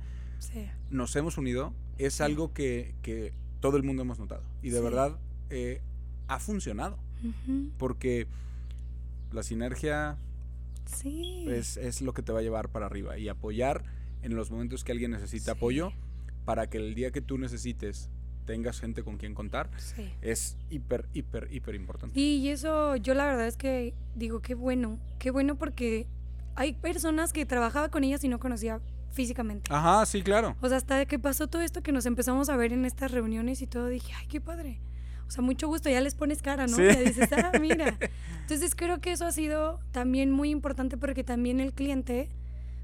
Speaker 1: nos hemos unido, es algo que, que, todo el mundo hemos notado. Y de verdad eh, ha funcionado. Porque la sinergia es, es, lo que te va a llevar para arriba. Y apoyar en los momentos que alguien necesita apoyo para que el día que tú necesites tengas gente con quien contar, es hiper, hiper, hiper importante.
Speaker 2: Y eso yo la verdad es que digo, qué bueno, qué bueno porque hay personas que trabajaba con ellas y no conocía físicamente.
Speaker 1: Ajá, sí, claro.
Speaker 2: O sea, hasta que pasó todo esto que nos empezamos a ver en estas reuniones y todo, dije, ay, qué padre. O sea, mucho gusto, ya les pones cara, ¿no? Sí. Ya dices, ah, mira. Entonces creo que eso ha sido también muy importante porque también el cliente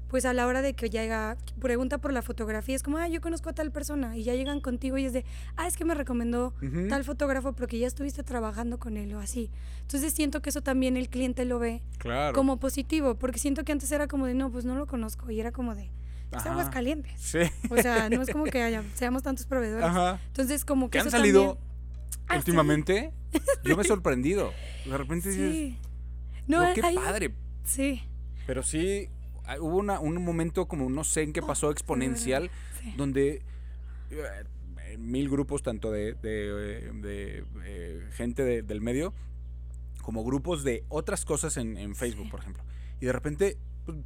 Speaker 2: pues a la hora de que llega, pregunta por la fotografía, es como, ah, yo conozco a tal persona, y ya llegan contigo y es de, ah, es que me recomendó tal fotógrafo porque ya estuviste trabajando con él o así. Entonces siento que eso también el cliente lo ve como positivo, porque siento que antes era como de, no, pues no lo conozco, y era como de, es aguas calientes. Sí. O sea, no es como que haya, seamos tantos proveedores. Ajá. Entonces, como que...
Speaker 1: ¿Qué han salido ah, últimamente? Yo me he sorprendido. De repente dices, no, qué padre.
Speaker 2: Sí.
Speaker 1: Pero sí, Ah, hubo un momento como no sé en qué pasó exponencial, donde eh, mil grupos, tanto de, de, eh, gente del medio, como grupos de otras cosas en, Facebook, por ejemplo. Y de repente pues,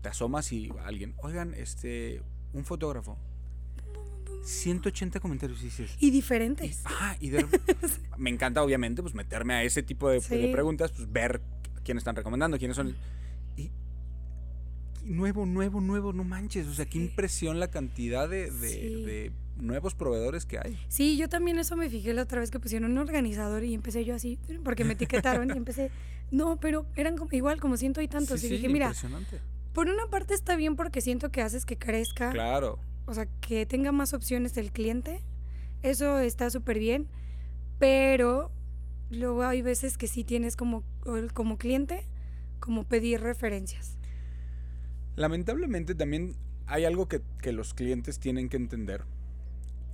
Speaker 1: te asomas y alguien, oigan, este, un fotógrafo. 180 comentarios y dices.
Speaker 2: Y diferentes.
Speaker 1: Ah, y me encanta, obviamente, pues meterme a ese tipo de, preguntas, pues ver quiénes están recomendando, quiénes son nuevo, nuevo, nuevo, no manches. O sea, qué impresión la cantidad de, nuevos proveedores que hay.
Speaker 2: Sí, yo también eso me fijé la otra vez que pusieron un organizador y empecé yo así, porque me etiquetaron y empecé, no, pero eran como, igual como ciento y tantos. y dije, mira, por una parte está bien porque siento que haces que crezca.
Speaker 1: Claro.
Speaker 2: O sea, que tenga más opciones el cliente. Eso está súper bien. Pero luego hay veces que sí tienes como, como cliente, como pedir referencias.
Speaker 1: Lamentablemente también hay algo que, los clientes tienen que entender.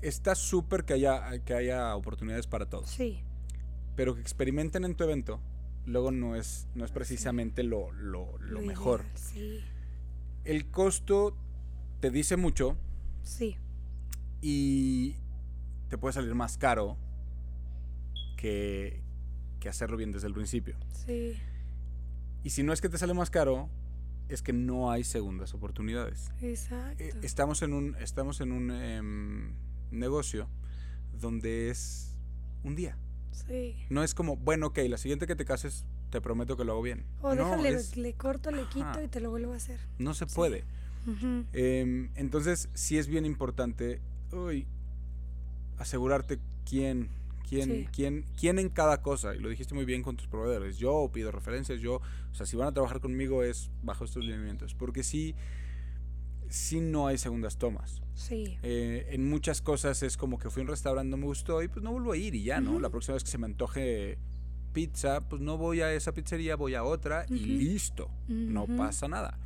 Speaker 1: Está súper que haya, que haya oportunidades para todos.
Speaker 2: Sí.
Speaker 1: Pero que experimenten en tu evento, luego no es, no es precisamente lo, lo, mejor.
Speaker 2: sí.
Speaker 1: El costo te dice mucho.
Speaker 2: Sí.
Speaker 1: Y te puede salir más caro que, que hacerlo bien desde el principio.
Speaker 2: Sí.
Speaker 1: Y si no es que te sale más caro, es que no hay segundas oportunidades.
Speaker 2: Exacto.
Speaker 1: Eh, estamos en un, estamos en un em, negocio donde es un día.
Speaker 2: Sí.
Speaker 1: No es como, bueno, ok, la siguiente que te cases, te prometo que lo hago bien.
Speaker 2: O déjale, le corto, le quito y te lo vuelvo a hacer.
Speaker 1: No se puede. Em, entonces, sí es bien importante uy, asegurarte quién ¿Quién, quién, quién en cada cosa? Y lo dijiste muy bien con tus proveedores. Yo pido referencias, yo, o sea, si van a trabajar conmigo es bajo estos lineamientos. Porque sí, sí no hay segundas tomas.
Speaker 2: Sí.
Speaker 1: Eh, en muchas cosas es como que fui a un restaurante, no me gustó y pues no vuelvo a ir y ya, ¿no? La próxima vez que se me antoje pizza, pues no voy a esa pizzería, voy a otra y listo. No pasa nada.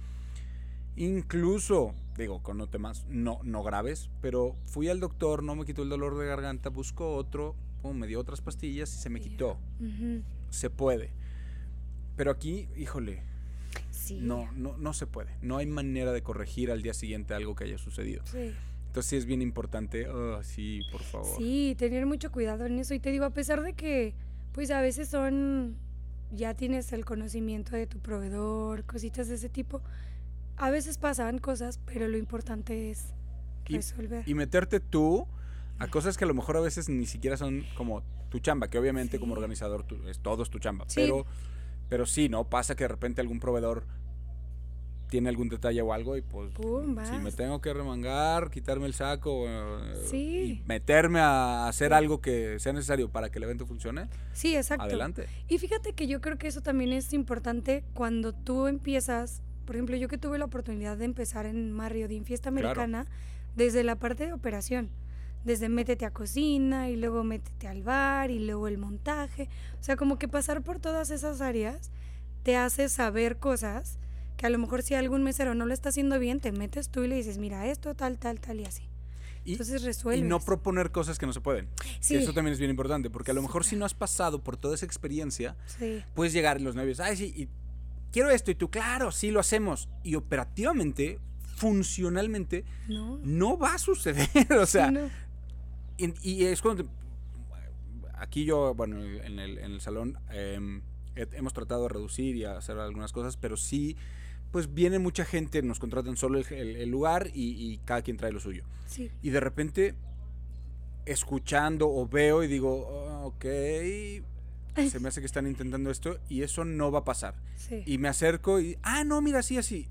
Speaker 1: Incluso, digo, con temas no, no graves, pero fui al doctor, no me quitó el dolor de garganta, busco otro, me dio otras pastillas y se me quitó. Se puede. Pero aquí, híjole, no, no, no se puede. No hay manera de corregir al día siguiente algo que haya sucedido. Entonces sí es bien importante, oh, sí, por favor.
Speaker 2: Sí, tener mucho cuidado en eso. Y te digo, a pesar de que, pues a veces son, ya tienes el conocimiento de tu proveedor, cositas de ese tipo, a veces pasan cosas, pero lo importante es resolver.
Speaker 1: y meterte tú a cosas que a lo mejor a veces ni siquiera son como tu chamba, que obviamente como organizador es, todo es tu chamba, pero pero sí, ¿no? Pasa que de repente algún proveedor tiene algún detalle o algo y pues si me tengo que remangar, quitarme el saco eh, y meterme a hacer algo que sea necesario para que el evento funcione.
Speaker 2: Sí, exacto.
Speaker 1: Adelante.
Speaker 2: Y fíjate que yo creo que eso también es importante cuando tú empiezas, por ejemplo, yo que tuve la oportunidad de empezar en Mario de Fiesta Americana desde la parte de operación desde métete a cocina y luego métete al bar y luego el montaje. O sea, como que pasar por todas esas áreas te hace saber cosas que a lo mejor si algún mesero no lo está haciendo bien, te metes tú y le dices, mira, esto, tal, tal, tal y así.
Speaker 1: Y,
Speaker 2: Entonces
Speaker 1: y
Speaker 2: resuelves.
Speaker 1: no proponer cosas que no se pueden.
Speaker 2: Sí.
Speaker 1: Eso también es bien importante, porque a lo
Speaker 2: Sí,
Speaker 1: mejor si
Speaker 2: claro.
Speaker 1: no has pasado por toda esa experiencia,
Speaker 2: Sí.
Speaker 1: puedes llegar los nervios, ay, sí, y quiero esto, y tú, claro, sí lo hacemos. Y operativamente, funcionalmente,
Speaker 2: No.
Speaker 1: no va a suceder. o sea,
Speaker 2: no.
Speaker 1: y, y es cuando... te- aquí yo, bueno, en el, en el salón em, he- hemos tratado de reducir y hacer algunas cosas, pero sí, pues viene mucha gente, nos contratan solo el, el- el lugar y, y cada quien trae lo suyo.
Speaker 2: Sí.
Speaker 1: Y de repente, escuchando o veo y digo, "Oh, ok, se me hace que están intentando esto y eso no va a pasar.
Speaker 2: Sí.
Speaker 1: Y me acerco y, ah, no, mira, así, así.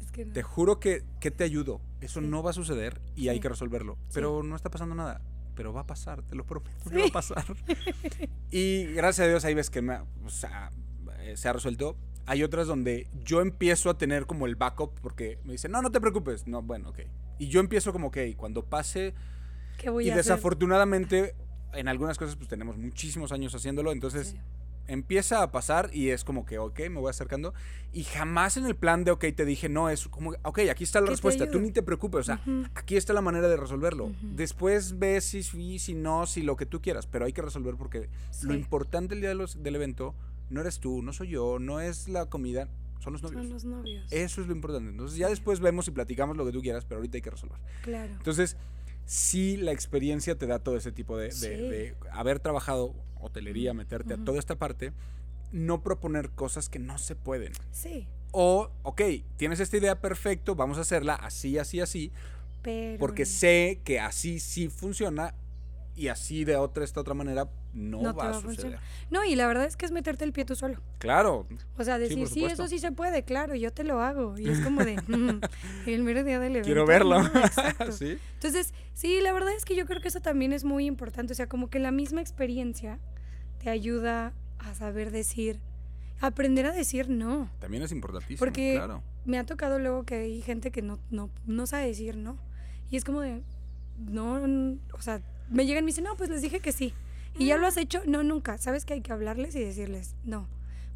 Speaker 2: es que no.
Speaker 1: Te juro que, que te ayudo. Eso
Speaker 2: Sí.
Speaker 1: no va a suceder y hay
Speaker 2: Sí.
Speaker 1: que resolverlo. Pero no está pasando nada. Pero va a pasar, te lo prometo que va a pasar. y gracias a Dios ahí ves que me o sea, eh, se ha resuelto. Hay otras donde yo empiezo a tener como el backup porque me dicen, no, no te preocupes. No, bueno, ok. Y yo empiezo como, ok, cuando pase...
Speaker 2: ¿Qué voy
Speaker 1: y
Speaker 2: a hacer?
Speaker 1: En algunas cosas pues tenemos muchísimos años haciéndolo. Entonces
Speaker 2: Sí.
Speaker 1: empieza a pasar y es como que, ok, me voy acercando. Y jamás en el plan de, ok, te dije, no, es como, ok, aquí está la respuesta, tú ni te preocupes, o sea, aquí está la manera de resolverlo. Después ves si sí, si no, si lo que tú quieras, pero hay que resolver porque lo importante el día de los- del evento no eres tú, no soy yo, no es la comida, son los novios.
Speaker 2: Son los novios.
Speaker 1: Eso es lo importante. Entonces ya después vemos y platicamos lo que tú quieras, pero ahorita hay que resolver.
Speaker 2: Claro.
Speaker 1: Entonces, sí, la experiencia te da todo ese tipo de, de-
Speaker 2: Sí.
Speaker 1: de haber trabajado hotelería, meterte a toda esta parte, no proponer cosas que no se pueden.
Speaker 2: Sí.
Speaker 1: O, ok, tienes esta idea perfecto, vamos a hacerla así, así, así,
Speaker 2: Pero.
Speaker 1: porque sé que así sí funciona y así de otra, esta otra manera no, va a suceder.
Speaker 2: funcionar. No, y la verdad es que es meterte el pie tú solo.
Speaker 1: Claro,
Speaker 2: O sea, decir, sí, eso sí se puede, claro, yo te lo hago. Y es como de, "Mm, el mero día del evento.
Speaker 1: quiero verlo.
Speaker 2: ¿no? Exacto.
Speaker 1: ¿Sí?
Speaker 2: Entonces, sí, la verdad es que yo creo que eso también es muy importante. O sea, como que la misma experiencia te ayuda a saber decir, aprender a decir no.
Speaker 1: También es importantísimo,
Speaker 2: Porque
Speaker 1: claro.
Speaker 2: me ha tocado luego que hay gente que no, no, no sabe decir no. Y es como de, no, o sea, me llegan y me dicen, no, pues les dije que sí. ¿Y ya lo has hecho? No, nunca. ¿Sabes que hay que hablarles y decirles no?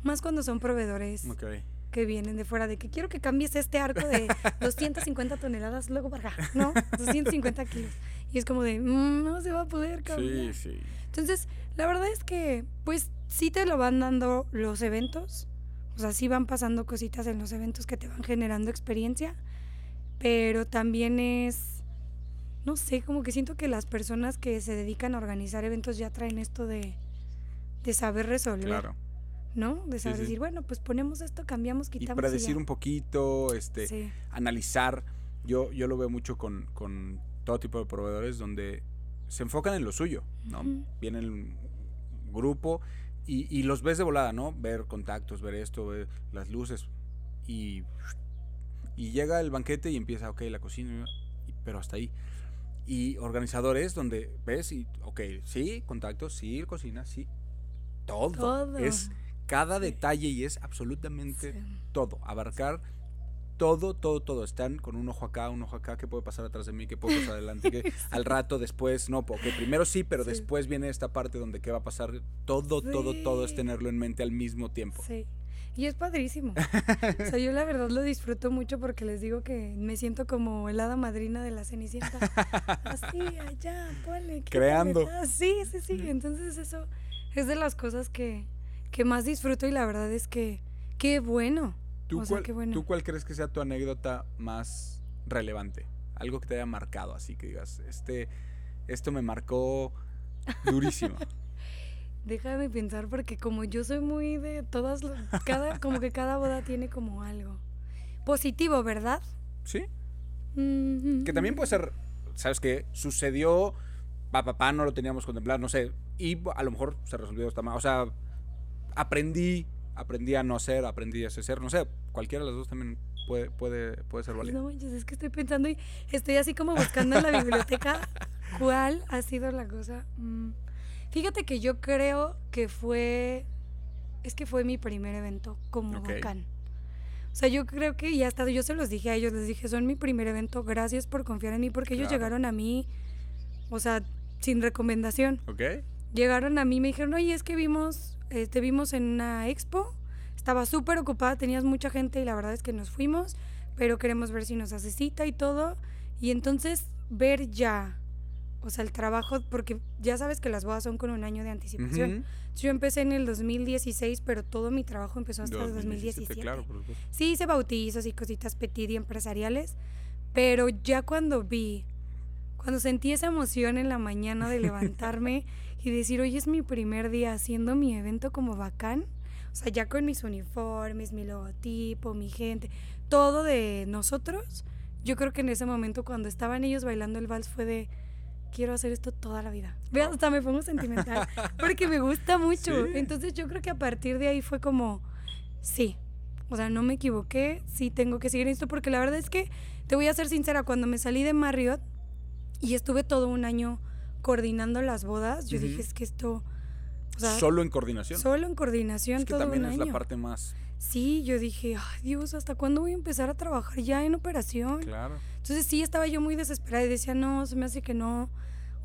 Speaker 2: Más cuando son proveedores
Speaker 1: Ok.
Speaker 2: que vienen de fuera, de que quiero que cambies este arco de 250 toneladas luego para acá, ¿no? 250 kilos. Y es como de, "Mm, no se va a poder cambiar.
Speaker 1: Sí, sí.
Speaker 2: Entonces, la verdad es que, pues, sí te lo van dando los eventos. O sea, sí van pasando cositas en los eventos que te van generando experiencia. Pero también es, no sé, como que siento que las personas que se dedican a organizar eventos ya traen esto de, de saber resolver,
Speaker 1: Claro.
Speaker 2: ¿no? De saber
Speaker 1: sí.
Speaker 2: decir, bueno, pues ponemos esto, cambiamos,
Speaker 1: Y
Speaker 2: quitamos.
Speaker 1: para
Speaker 2: y
Speaker 1: decir
Speaker 2: ya".
Speaker 1: un poquito, este,
Speaker 2: Sí,
Speaker 1: analizar. Yo, yo lo veo mucho con, con todo tipo de proveedores donde se enfocan en lo suyo, ¿no?
Speaker 2: Ujú.
Speaker 1: Viene el grupo y, y los ves de volada, ¿no? Ver contactos, ver esto, ver las luces. Y, y llega el banquete y empieza, ok, la cocina, pero hasta ahí. Y organizadores donde ves y, ok, sí, contactos, sí, cocina, sí. Todo.
Speaker 2: Todo.
Speaker 1: Es cada
Speaker 2: Sí.
Speaker 1: detalle y es absolutamente
Speaker 2: Sí.
Speaker 1: todo, abarcar todo, todo, todo. Están con un ojo acá, un ojo acá, ¿qué puede pasar atrás de mí? ¿Qué puede pasar adelante? ¿Qué al rato, después? No, porque primero sí, pero
Speaker 2: Sí.
Speaker 1: después viene esta parte donde qué va a pasar. Todo, todo, todo es
Speaker 2: Sí.
Speaker 1: tenerlo en mente al mismo tiempo.
Speaker 2: Sí. Y es padrísimo. o sea, yo la verdad lo disfruto mucho porque les digo que me siento como el hada madrina de la Cenicienta. Así, allá, ponle.
Speaker 1: Creando.
Speaker 2: ah, Sí, sí, sí. Entonces eso es de las cosas que, que más disfruto y la verdad es que qué bueno.
Speaker 1: ¿Tú,
Speaker 2: o sea,
Speaker 1: cuál,
Speaker 2: qué bueno.
Speaker 1: ¿Tú cuál crees que sea tu anécdota más relevante? Algo que te haya marcado, así que digas, este, esto me marcó durísimo.
Speaker 2: Déjame pensar porque como yo soy muy de todas, cada, como que cada boda tiene como algo positivo, ¿verdad?
Speaker 1: ¿Sí?
Speaker 2: Mm,
Speaker 1: Que también puede ser, ¿sabes qué? Sucedió, pa, pa, pa, no lo teníamos contemplado, no sé. Y a lo mejor se resolvió esta manera. O sea, aprendí, aprendí a no hacer, aprendí a hacer, no sé. Cualquiera de las dos también puede, puede, puede ser válida.
Speaker 2: No manches, es que estoy pensando y estoy así como buscando en la biblioteca cuál ha sido la cosa. Mm, Fíjate que yo creo que fue, es que fue mi primer evento como
Speaker 1: Ok.
Speaker 2: bacán. O sea, yo creo que ya hasta yo se los dije a ellos, les dije, son mi primer evento, gracias por confiar en mí, porque ellos llegaron a mí, o sea, sin recomendación.
Speaker 1: ¿Ok?
Speaker 2: Llegaron a mí y me dijeron, oye, es que vimos, eh, te vimos en una expo, estaba súper ocupada, tenías mucha gente y la verdad es que nos fuimos, pero queremos ver si nos hace cita y todo. Y entonces ver ya, o sea, el trabajo, porque ya sabes que las bodas son con un año de anticipación. Yo empecé en el 2016, pero todo mi trabajo empezó hasta el 2017.
Speaker 1: Claro, por supuesto.
Speaker 2: Sí, hice bautizos y cositas petit y empresariales, pero ya cuando vi, cuando sentí esa emoción en la mañana de levantarme y decir, hoy es mi primer día haciendo mi evento como bacán, o sea, ya con mis uniformes, mi logotipo, mi gente, todo de nosotros, yo creo que en ese momento cuando estaban ellos bailando el vals fue de, quiero hacer esto toda la vida. Ve, hasta me pongo sentimental, porque me gusta mucho.
Speaker 1: Sí.
Speaker 2: Entonces yo creo que a partir de ahí fue como, sí, o sea, no me equivoqué, sí tengo que seguir esto, porque la verdad es que, te voy a ser sincera, cuando me salí de Marriott y estuve todo un año coordinando las bodas, yo
Speaker 1: Ujú.
Speaker 2: dije, es que esto, o sea,
Speaker 1: Solo en coordinación.
Speaker 2: solo en coordinación
Speaker 1: es que
Speaker 2: todo
Speaker 1: también
Speaker 2: un
Speaker 1: es
Speaker 2: año.
Speaker 1: la parte más.
Speaker 2: Sí, yo dije, ay Dios, ¿hasta cuándo voy a empezar a trabajar ya en operación?
Speaker 1: Claro.
Speaker 2: Entonces sí, estaba yo muy desesperada y decía, no, se me hace que no,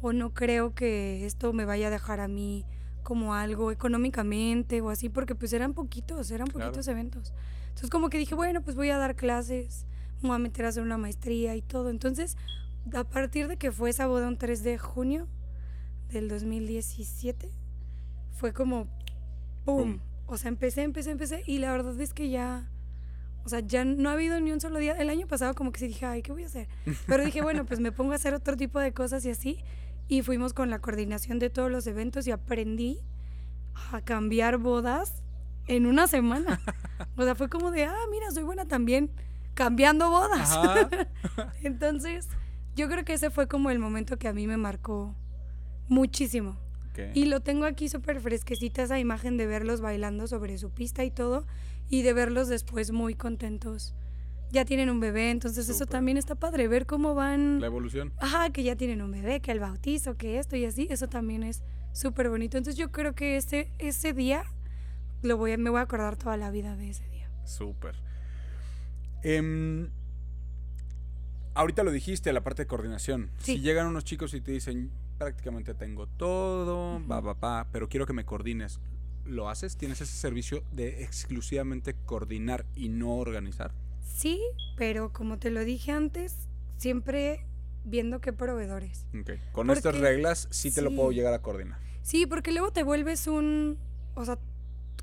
Speaker 2: o no creo que esto me vaya a dejar a mí como algo económicamente o así, porque pues eran poquitos, eran
Speaker 1: Claro.
Speaker 2: poquitos eventos. Entonces como que dije, bueno, pues voy a dar clases, me voy a meter a hacer una maestría y todo. Entonces, a partir de que fue esa boda un 3 de junio del 2017, fue como. Pum. O sea, empecé, empecé, empecé y la verdad es que ya... O sea, ya no ha habido ni un solo día. El año pasado como que sí dije, ay, ¿qué voy a hacer? Pero dije, bueno, pues me pongo a hacer otro tipo de cosas y así. Y fuimos con la coordinación de todos los eventos y aprendí a cambiar bodas en una semana. O sea, fue como de, ah, mira, soy buena también cambiando bodas. Entonces, yo creo que ese fue como el momento que a mí me marcó muchísimo. Y lo tengo aquí súper fresquecita esa imagen de verlos bailando sobre su pista y todo, y de verlos después muy contentos. Ya tienen un bebé, entonces eso también está padre, ver cómo van...
Speaker 1: La evolución.
Speaker 2: Ajá, que ya tienen un bebé, que el bautizo, que esto y así, eso también es súper bonito. Entonces yo creo que ese, ese día lo voy a, me voy a acordar toda la vida de ese día.
Speaker 1: Súper. Em, ahorita lo dijiste, la parte de coordinación.
Speaker 2: Sí.
Speaker 1: Si llegan unos chicos y te dicen, prácticamente tengo todo, va, va, va, pero quiero que me coordines. ¿Lo haces? ¿Tienes ese servicio de exclusivamente coordinar y no organizar?
Speaker 2: Sí, pero como te lo dije antes, siempre viendo qué proveedores.
Speaker 1: Con estas reglas sí te lo puedo llegar a coordinar.
Speaker 2: Sí, porque luego te vuelves un, o sea,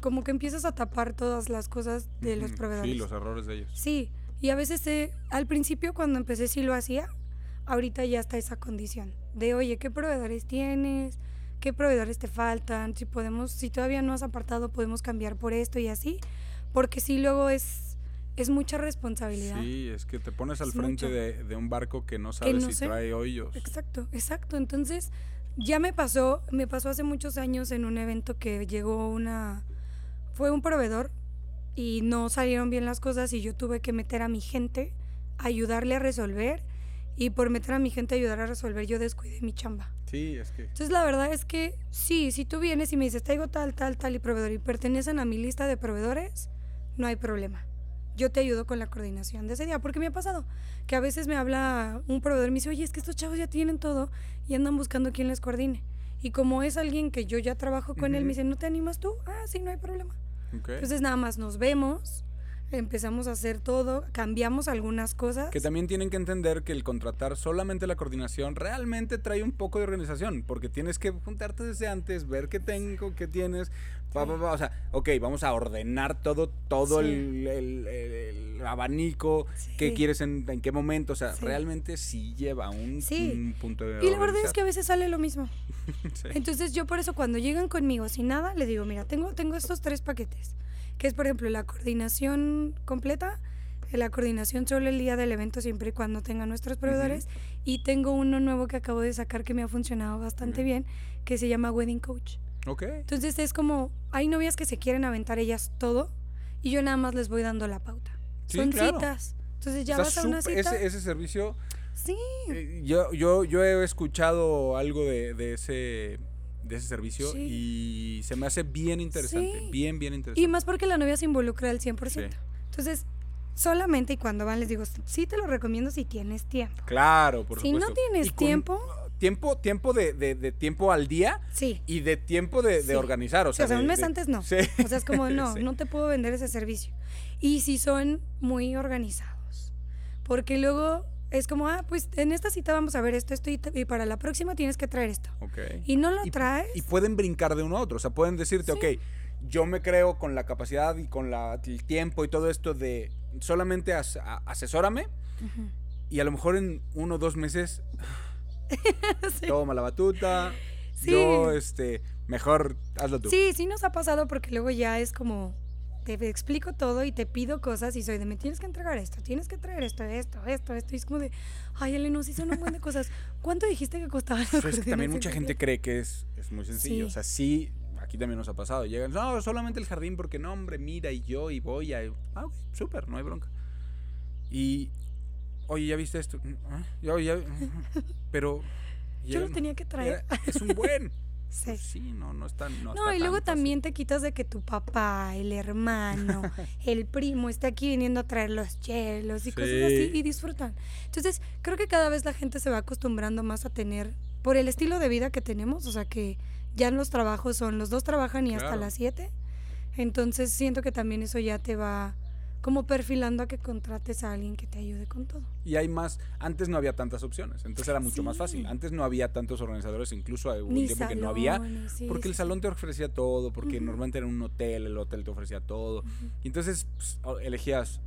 Speaker 2: como que empiezas a tapar todas las cosas de los proveedores.
Speaker 1: Sí, los errores de ellos.
Speaker 2: Sí, y a veces eh, al principio cuando empecé sí lo hacía, ahorita ya está esa condición de, oye, ¿qué proveedores tienes? ¿Qué proveedores te faltan? Si podemos, si todavía no has apartado, podemos cambiar por esto y así, porque sí luego es, es mucha responsabilidad.
Speaker 1: Sí, es que te pones al
Speaker 2: Es
Speaker 1: frente de, de un barco que no sabes
Speaker 2: no
Speaker 1: si
Speaker 2: sé.
Speaker 1: trae hoyos.
Speaker 2: Exacto, exacto. Entonces, ya me pasó, me pasó hace muchos años en un evento que llegó una, fue un proveedor y no salieron bien las cosas y yo tuve que meter a mi gente, ayudarle a resolver y por meter a mi gente a ayudar a resolver yo descuidé mi chamba.
Speaker 1: Sí, es que...
Speaker 2: Entonces la verdad es que sí, si tú vienes y me dices, traigo tal, tal, tal y proveedor y pertenecen a mi lista de proveedores, no hay problema. Yo te ayudo con la coordinación de ese día, porque me ha pasado que a veces me habla un proveedor y me dice, oye, es que estos chavos ya tienen todo y andan buscando quién les coordine. Y como es alguien que yo ya trabajo con él,
Speaker 1: Ujú.
Speaker 2: me dice, ¿no te animas tú? Ah, sí, no hay problema.
Speaker 1: ok.
Speaker 2: Entonces nada más nos vemos, empezamos a hacer todo, cambiamos algunas cosas.
Speaker 1: Que también tienen que entender que el contratar solamente la coordinación realmente trae un poco de organización, porque tienes que juntarte desde antes, ver qué tengo, qué tienes, pa, pa, pa, o sea, ok, vamos a ordenar todo, todo
Speaker 2: Sí.
Speaker 1: el, el- el- el abanico, qué quieres en, en qué momento, o sea,
Speaker 2: Sí.
Speaker 1: realmente sí lleva un, punto de
Speaker 2: Y la verdad es que a veces sale lo mismo. Entonces yo por eso cuando llegan conmigo sin nada, les digo, mira, tengo, tengo estos tres paquetes, que es por ejemplo la coordinación completa, la coordinación solo el día del evento siempre y cuando tenga nuestros proveedores, y tengo uno nuevo que acabo de sacar que me ha funcionado bastante
Speaker 1: Ujú.
Speaker 2: bien, que se llama Wedding Coach.
Speaker 1: Ok,
Speaker 2: Entonces es como, hay novias que se quieren aventar ellas todo, y yo nada más les voy dando la pauta.
Speaker 1: Sí,
Speaker 2: Son
Speaker 1: claro.
Speaker 2: citas. Entonces ya
Speaker 1: Está
Speaker 2: vas a una cita.
Speaker 1: ese, ese servicio,
Speaker 2: Sí,
Speaker 1: eh, yo, yo, yo he escuchado algo de, de ese de ese servicio
Speaker 2: Sí.
Speaker 1: y se me hace bien interesante,
Speaker 2: Sí.
Speaker 1: bien, bien interesante.
Speaker 2: Y más porque la novia se involucra al 100%.
Speaker 1: Sí.
Speaker 2: Entonces, solamente y cuando van les digo, sí te lo recomiendo si tienes tiempo.
Speaker 1: Claro, por
Speaker 2: Si no
Speaker 1: supuesto.
Speaker 2: tienes
Speaker 1: Y con
Speaker 2: tiempo-
Speaker 1: Tiempo, tiempo de, de- de tiempo al día
Speaker 2: Sí.
Speaker 1: y de tiempo de, de organizar. O sea,
Speaker 2: o sea, un mes antes no. O sea, es como, no, no te puedo vender ese servicio. Y si son muy organizados. Porque luego es como, ah, pues en esta cita vamos a ver esto, esto y, para la próxima tienes que traer esto.
Speaker 1: Ok.
Speaker 2: Y no lo
Speaker 1: Y-
Speaker 2: traes.
Speaker 1: Y pueden brincar de uno a otro. O sea, pueden decirte,
Speaker 2: Sí.
Speaker 1: ok, yo me creo con la capacidad y con la, el tiempo y todo esto de solamente as- a- asesórame. Y a lo mejor en uno o dos meses
Speaker 2: Sí.
Speaker 1: toma la batuta.
Speaker 2: Sí.
Speaker 1: Yo, este, mejor hazlo tú.
Speaker 2: Sí, sí nos ha pasado porque luego ya es como, te explico todo y te pido cosas y soy de, me tienes que entregar esto, tienes que traer esto, esto, esto, esto. Y es como de, ay, Elena, sí son un buen de cosas. ¿Cuánto dijiste que costaba
Speaker 1: Pero es que también mucha gente cree que es, es muy sencillo.
Speaker 2: Sí.
Speaker 1: O sea, sí, aquí también nos ha pasado. Llegan, no, solamente el jardín porque no, hombre, mira, y yo, y voy a... Ah, ok, súper, no hay bronca. Y, oye, ¿ya viste esto? "Ah, ya, ya, pero...
Speaker 2: Yo lo tenía que traer.
Speaker 1: era- es un buen.
Speaker 2: Sí.
Speaker 1: Pues sí, no, no está No,
Speaker 2: No,
Speaker 1: está
Speaker 2: y luego también te quitas de que tu papá, el hermano, el primo esté aquí viniendo a traer los hielos y cosas así
Speaker 1: Sí.
Speaker 2: y disfrutan. Entonces, creo que cada vez la gente se va acostumbrando más a tener, por el estilo de vida que tenemos, o sea que ya los trabajos son, los dos trabajan y hasta las 7. Entonces, siento que también eso ya te va como perfilando a que contrates a alguien que te ayude con todo.
Speaker 1: Y hay más, antes no había tantas opciones, entonces era mucho más fácil. Antes no había tantos organizadores, incluso hubo un tiempo que no había,
Speaker 2: sí,
Speaker 1: porque el salón te ofrecía todo, porque normalmente era un hotel, el hotel te ofrecía todo. Y entonces pues, elegías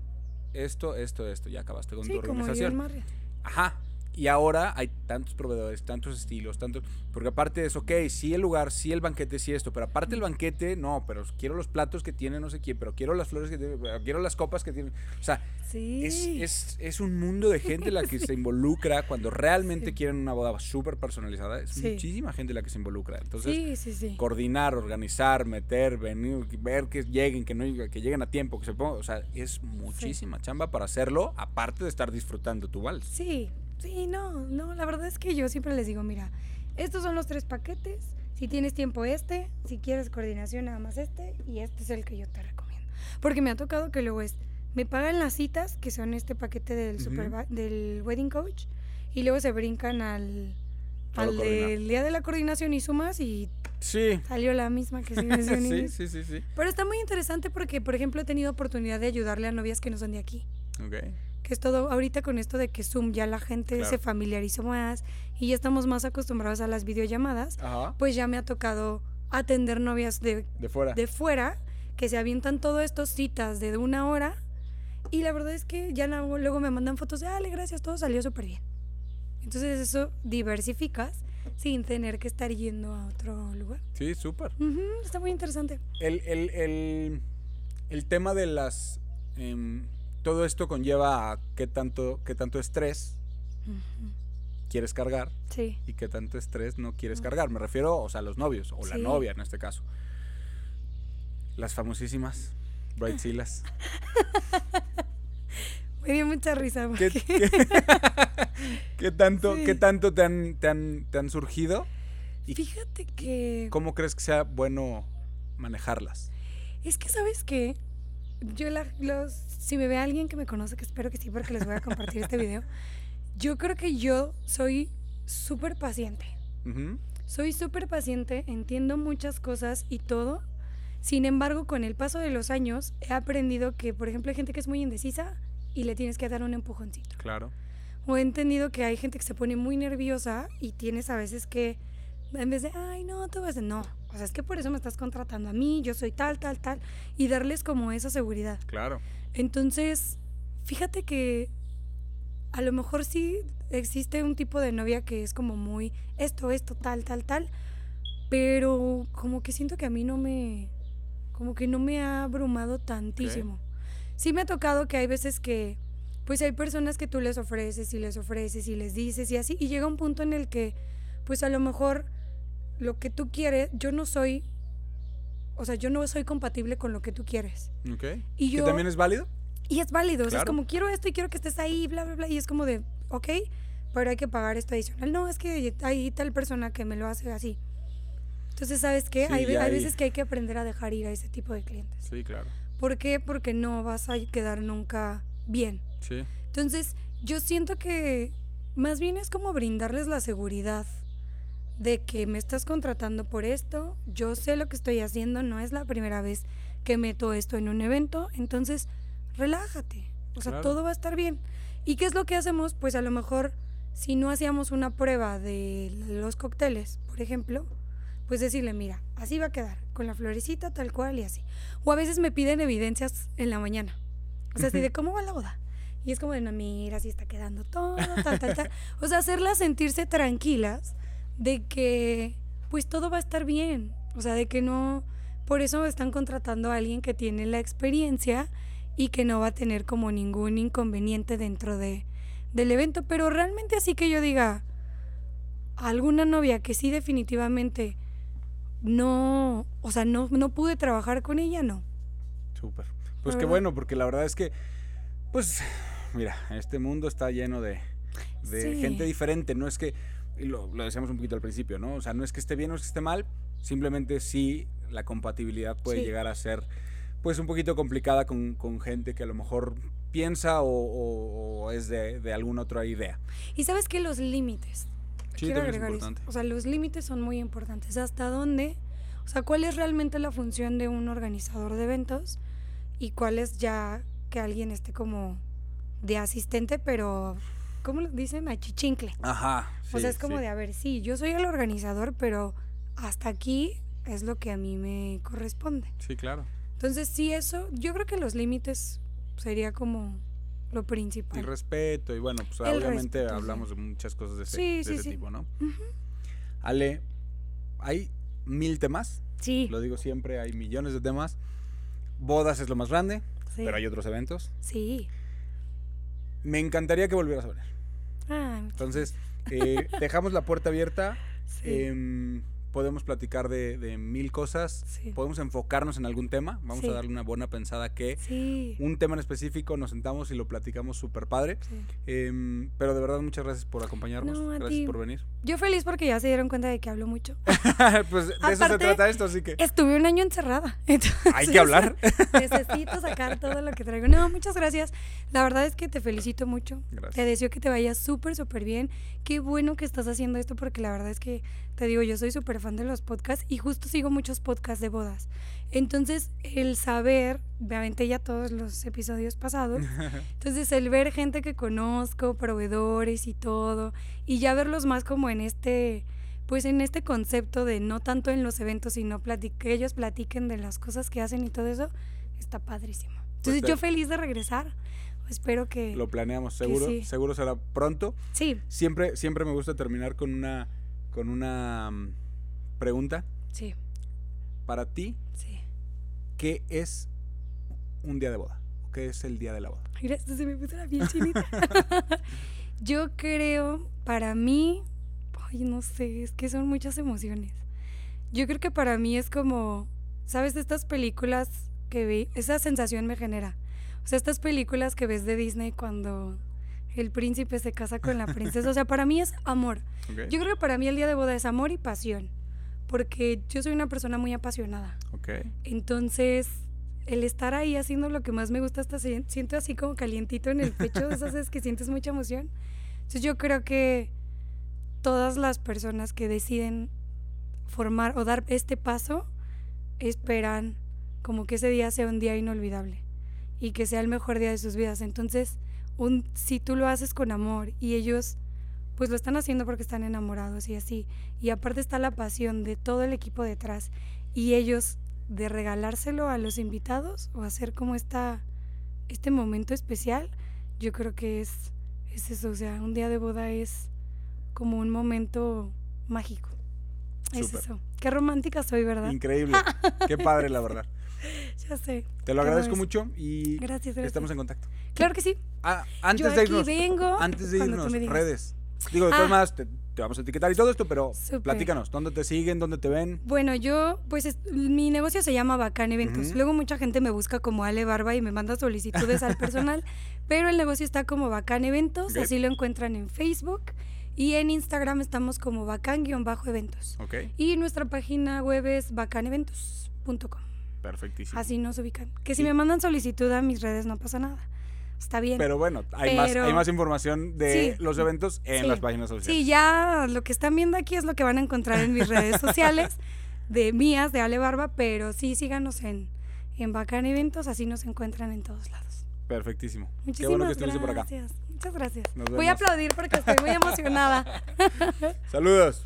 Speaker 1: esto, esto, esto, ya acabaste con tu
Speaker 2: como yo
Speaker 1: organización.
Speaker 2: Marriott.
Speaker 1: Ajá. Y ahora hay tantos proveedores, tantos estilos, tantos. Porque aparte es, ok, sí el lugar, sí el banquete, sí esto, pero aparte el banquete, no, pero quiero los platos que tiene no sé quién, pero quiero las flores que tiene, quiero las copas que tiene. O sea,
Speaker 2: Sí.
Speaker 1: es, es, es un mundo de gente la que se involucra cuando realmente
Speaker 2: Sí.
Speaker 1: quieren una boda súper personalizada. Es muchísima gente la que se involucra. Entonces, coordinar, organizar, meter, venir, ver que lleguen, que no que lleguen a tiempo, que se pongan, o sea, es muchísima chamba para hacerlo, aparte de estar disfrutando tu vals.
Speaker 2: Sí, sí, no, no, la verdad es que yo siempre les digo, mira, estos son los tres paquetes, si tienes tiempo este, si quieres coordinación nada más este, y este es el que yo te recomiendo. Porque me ha tocado que luego es, me pagan las citas, que son este paquete del, del wedding coach, y luego se brincan al, al del día de la coordinación y sumas y
Speaker 1: Sí.
Speaker 2: salió la misma que se mencionó.
Speaker 1: sí, sí, sí, sí.
Speaker 2: Pero está muy interesante porque, por ejemplo, he tenido oportunidad de ayudarle a novias que no son de aquí
Speaker 1: Ok.
Speaker 2: Que es todo ahorita con esto de que Zoom ya la gente
Speaker 1: Claro.
Speaker 2: se familiarizó más y ya estamos más acostumbrados a las videollamadas,
Speaker 1: Ajá.
Speaker 2: pues ya me ha tocado atender novias de,
Speaker 1: De fuera.
Speaker 2: de fuera que se avientan todo esto, citas de una hora y la verdad es que ya no- luego me mandan fotos de, dale, gracias, todo salió súper bien. Entonces eso diversificas sin tener que estar yendo a otro lugar.
Speaker 1: Sí, súper.
Speaker 2: Está muy interesante.
Speaker 1: El, el, el, el tema de las... em, todo esto conlleva a qué tanto, qué tanto estrés quieres cargar
Speaker 2: Sí.
Speaker 1: y qué tanto estrés no quieres cargar. Me refiero, o sea, a los novios o la novia en este caso. Las famosísimas bridezillas.
Speaker 2: Me dio mucha risa.
Speaker 1: ¿Qué,
Speaker 2: porque-
Speaker 1: qué- qué tanto,
Speaker 2: Sí.
Speaker 1: qué tanto te, han, te, han, te han surgido? ¿Y
Speaker 2: Fíjate que...
Speaker 1: cómo crees que sea bueno manejarlas?
Speaker 2: Es que, ¿sabes qué? Yo, la, los, si me ve alguien que me conoce, que espero que sí, porque les voy a compartir este video, yo creo que yo soy súper paciente. Soy súper paciente, entiendo muchas cosas y todo. Sin embargo, con el paso de los años, he aprendido que, por ejemplo, hay gente que es muy indecisa y le tienes que dar un empujoncito.
Speaker 1: Claro.
Speaker 2: O he entendido que hay gente que se pone muy nerviosa y tienes a veces que, en vez de, ay, no, tú vas a... No, o sea, es que por eso me estás contratando a mí, yo soy tal, tal, tal, y darles como esa seguridad.
Speaker 1: Claro.
Speaker 2: Entonces, fíjate que a lo mejor sí existe un tipo de novia que es como muy esto, esto, tal, tal, tal, pero como que siento que a mí no me, como que no me ha abrumado tantísimo. Sí me ha tocado que hay veces que, pues hay personas que tú les ofreces y les ofreces y les dices y así, y llega un punto en el que, pues a lo mejor lo que tú quieres, yo no soy, o sea, yo no soy compatible con lo que tú quieres.
Speaker 1: Ok.
Speaker 2: Y
Speaker 1: ¿Que
Speaker 2: yo,
Speaker 1: también es válido?
Speaker 2: y es válido, o sea, es
Speaker 1: Claro.
Speaker 2: como quiero esto y quiero que estés ahí, bla, bla, bla, y es como de, ok, pero hay que pagar esto adicional. No, es que hay tal persona que me lo hace así. Entonces, ¿sabes qué?
Speaker 1: Sí,
Speaker 2: hay, hay veces que hay que aprender a dejar ir a ese tipo de clientes.
Speaker 1: Sí, claro.
Speaker 2: ¿Por qué? Porque no vas a quedar nunca bien.
Speaker 1: Sí.
Speaker 2: Entonces, yo siento que más bien es como brindarles la seguridad de que me estás contratando por esto, yo sé lo que estoy haciendo, no es la primera vez que meto esto en un evento, entonces relájate. O sea,
Speaker 1: Claro.
Speaker 2: todo va a estar bien. ¿Y qué es lo que hacemos? Pues a lo mejor, si no hacíamos una prueba de los cócteles, por ejemplo, pues decirle, mira, así va a quedar, con la florecita tal cual y así. O a veces me piden evidencias en la mañana. O sea, así de cómo va la boda. Y es como de, no, mira, así está quedando todo, tal, tal, tal. O sea, hacerlas sentirse tranquilas de que, pues todo va a estar bien. O sea, de que no, por eso están contratando a alguien que tiene la experiencia y que no va a tener como ningún inconveniente dentro de, del evento. Pero realmente así que yo diga, alguna novia que sí definitivamente no, o sea, no, no pude trabajar con ella, no.
Speaker 1: Súper. Pues qué bueno, porque la verdad es que, pues, mira, este mundo está lleno de, de
Speaker 2: Sí.
Speaker 1: gente diferente. No es que, y lo, lo decíamos un poquito al principio, ¿no? O sea, no es que esté bien o es que esté mal, simplemente sí la compatibilidad puede
Speaker 2: Sí.
Speaker 1: llegar a ser, pues, un poquito complicada con, con gente que a lo mejor piensa o, o- o es de, de alguna otra idea.
Speaker 2: Y sabes que los límites.
Speaker 1: Sí,
Speaker 2: quiero
Speaker 1: es
Speaker 2: agregar eso.
Speaker 1: importante.
Speaker 2: O sea, los límites son muy importantes. ¿Hasta dónde? O sea, ¿cuál es realmente la función de un organizador de eventos? Y cuál es ya que alguien esté como de asistente, pero, ¿cómo lo dicen? Achichincle.
Speaker 1: Ajá.
Speaker 2: o sea, es como
Speaker 1: sí.
Speaker 2: de, a ver, sí, yo soy el organizador, pero hasta aquí es lo que a mí me corresponde.
Speaker 1: Sí, claro.
Speaker 2: Entonces, sí, eso, yo creo que los límites sería como lo
Speaker 1: El
Speaker 2: principal.
Speaker 1: respeto y bueno, pues
Speaker 2: El
Speaker 1: obviamente
Speaker 2: respeto, sí.
Speaker 1: hablamos de muchas cosas de ese,
Speaker 2: Sí,
Speaker 1: de
Speaker 2: sí,
Speaker 1: ese
Speaker 2: sí.
Speaker 1: tipo, ¿no? Ale, hay mil temas,
Speaker 2: Sí,
Speaker 1: lo digo siempre, hay millones de temas. Bodas es lo más grande, pero hay otros eventos.
Speaker 2: Sí.
Speaker 1: Me encantaría que volvieras a venir. Entonces, eh, dejamos la puerta abierta.
Speaker 2: sí.
Speaker 1: em, podemos platicar de, de mil cosas.
Speaker 2: Sí.
Speaker 1: Podemos enfocarnos en algún tema. Vamos
Speaker 2: Sí.
Speaker 1: a darle una buena pensada que
Speaker 2: Sí.
Speaker 1: un tema en específico nos sentamos y lo platicamos súper padre. Em, pero de verdad, muchas gracias por acompañarnos.
Speaker 2: No,
Speaker 1: gracias
Speaker 2: ti.
Speaker 1: por venir.
Speaker 2: Yo feliz porque ya se dieron cuenta de que hablo mucho.
Speaker 1: pues de eso se trata esto, así que
Speaker 2: Estuve un año encerrada. entonces
Speaker 1: hay que hablar.
Speaker 2: Necesito sacar todo lo que traigo. No, muchas gracias. La verdad es que te felicito mucho.
Speaker 1: Gracias.
Speaker 2: Te deseo que te vaya súper, súper bien. Qué bueno que estás haciendo esto porque la verdad es que, te digo, yo soy súper fan de los podcasts y justo sigo muchos podcasts de bodas. Entonces, el saber, me aventé ya todos los episodios pasados. Entonces, el ver gente que conozco, proveedores y todo, y ya verlos más como en este, pues en este concepto de no tanto en los eventos, sino que ellos platiquen de las cosas que hacen y todo eso, está padrísimo. Entonces, yo feliz de regresar. Espero que...
Speaker 1: Lo planeamos, seguro,
Speaker 2: sí.
Speaker 1: seguro será pronto.
Speaker 2: Sí,
Speaker 1: Siempre, siempre me gusta terminar con una, con una mm, pregunta.
Speaker 2: sí,
Speaker 1: Para ti,
Speaker 2: sí.
Speaker 1: ¿qué es un día de boda? ¿O ¿Qué es el día de la boda?
Speaker 2: Esto se me puso la piel chinita. Yo creo, para mí, ay, no sé, es que son muchas emociones. Yo creo que para mí es como, ¿sabes? Estas películas que vi, esa sensación me genera. O sea, estas películas que ves de Disney cuando el príncipe se casa con la princesa. O sea, para mí es amor. Yo creo que para mí el día de boda es amor y pasión. Porque yo soy una persona muy apasionada.
Speaker 1: ok.
Speaker 2: Entonces, el estar ahí haciendo lo que más me gusta, hasta siento así como calientito en el pecho, esas veces que sientes mucha emoción. Entonces, yo creo que todas las personas que deciden formar o dar este paso esperan como que ese día sea un día inolvidable y que sea el mejor día de sus vidas. Entonces, un, si tú lo haces con amor y ellos pues lo están haciendo porque están enamorados y así, y aparte está la pasión de todo el equipo detrás y ellos de regalárselo a los invitados o hacer como esta este momento especial, yo creo que es es eso, o sea, un día de boda es como un momento mágico. Es eso. Qué romántica soy, ¿verdad?
Speaker 1: Increíble. Qué padre, la verdad.
Speaker 2: Ya sé.
Speaker 1: Te lo agradezco
Speaker 2: vez.
Speaker 1: mucho y
Speaker 2: Gracias, gracias.
Speaker 1: estamos en contacto.
Speaker 2: Claro que sí.
Speaker 1: Ah, antes de irnos,
Speaker 2: vengo
Speaker 1: antes de irnos, redes. Digo, de todas
Speaker 2: Ah.
Speaker 1: maneras, te, te vamos a etiquetar y todo esto, pero platícanos, ¿dónde te siguen? ¿Dónde te ven?
Speaker 2: Bueno, yo, pues es- mi negocio se llama Bacán Eventos. Luego mucha gente me busca como Ale Barba y me manda solicitudes al personal, pero el negocio está como Bacán Eventos, así lo encuentran en Facebook y en Instagram estamos como Bacán-eventos.
Speaker 1: Ok,
Speaker 2: Y nuestra página web es bacaneventos.com.
Speaker 1: perfectísimo.
Speaker 2: Así nos ubican. Que si
Speaker 1: Sí.
Speaker 2: me mandan solicitud a mis redes no pasa nada. Está bien.
Speaker 1: Pero bueno, hay, Más, hay más información de
Speaker 2: Sí.
Speaker 1: los eventos en
Speaker 2: Sí.
Speaker 1: las páginas sociales.
Speaker 2: Sí, ya lo que están viendo aquí es lo que van a encontrar en mis redes sociales, de mías, de Ale Barba, pero sí síganos en, en Bacán Eventos, así nos encuentran en todos lados.
Speaker 1: Perfectísimo.
Speaker 2: Muchísimas
Speaker 1: Qué bueno que estuviste por acá.
Speaker 2: gracias. Muchas gracias. Voy a aplaudir porque estoy muy emocionada.
Speaker 1: Saludos.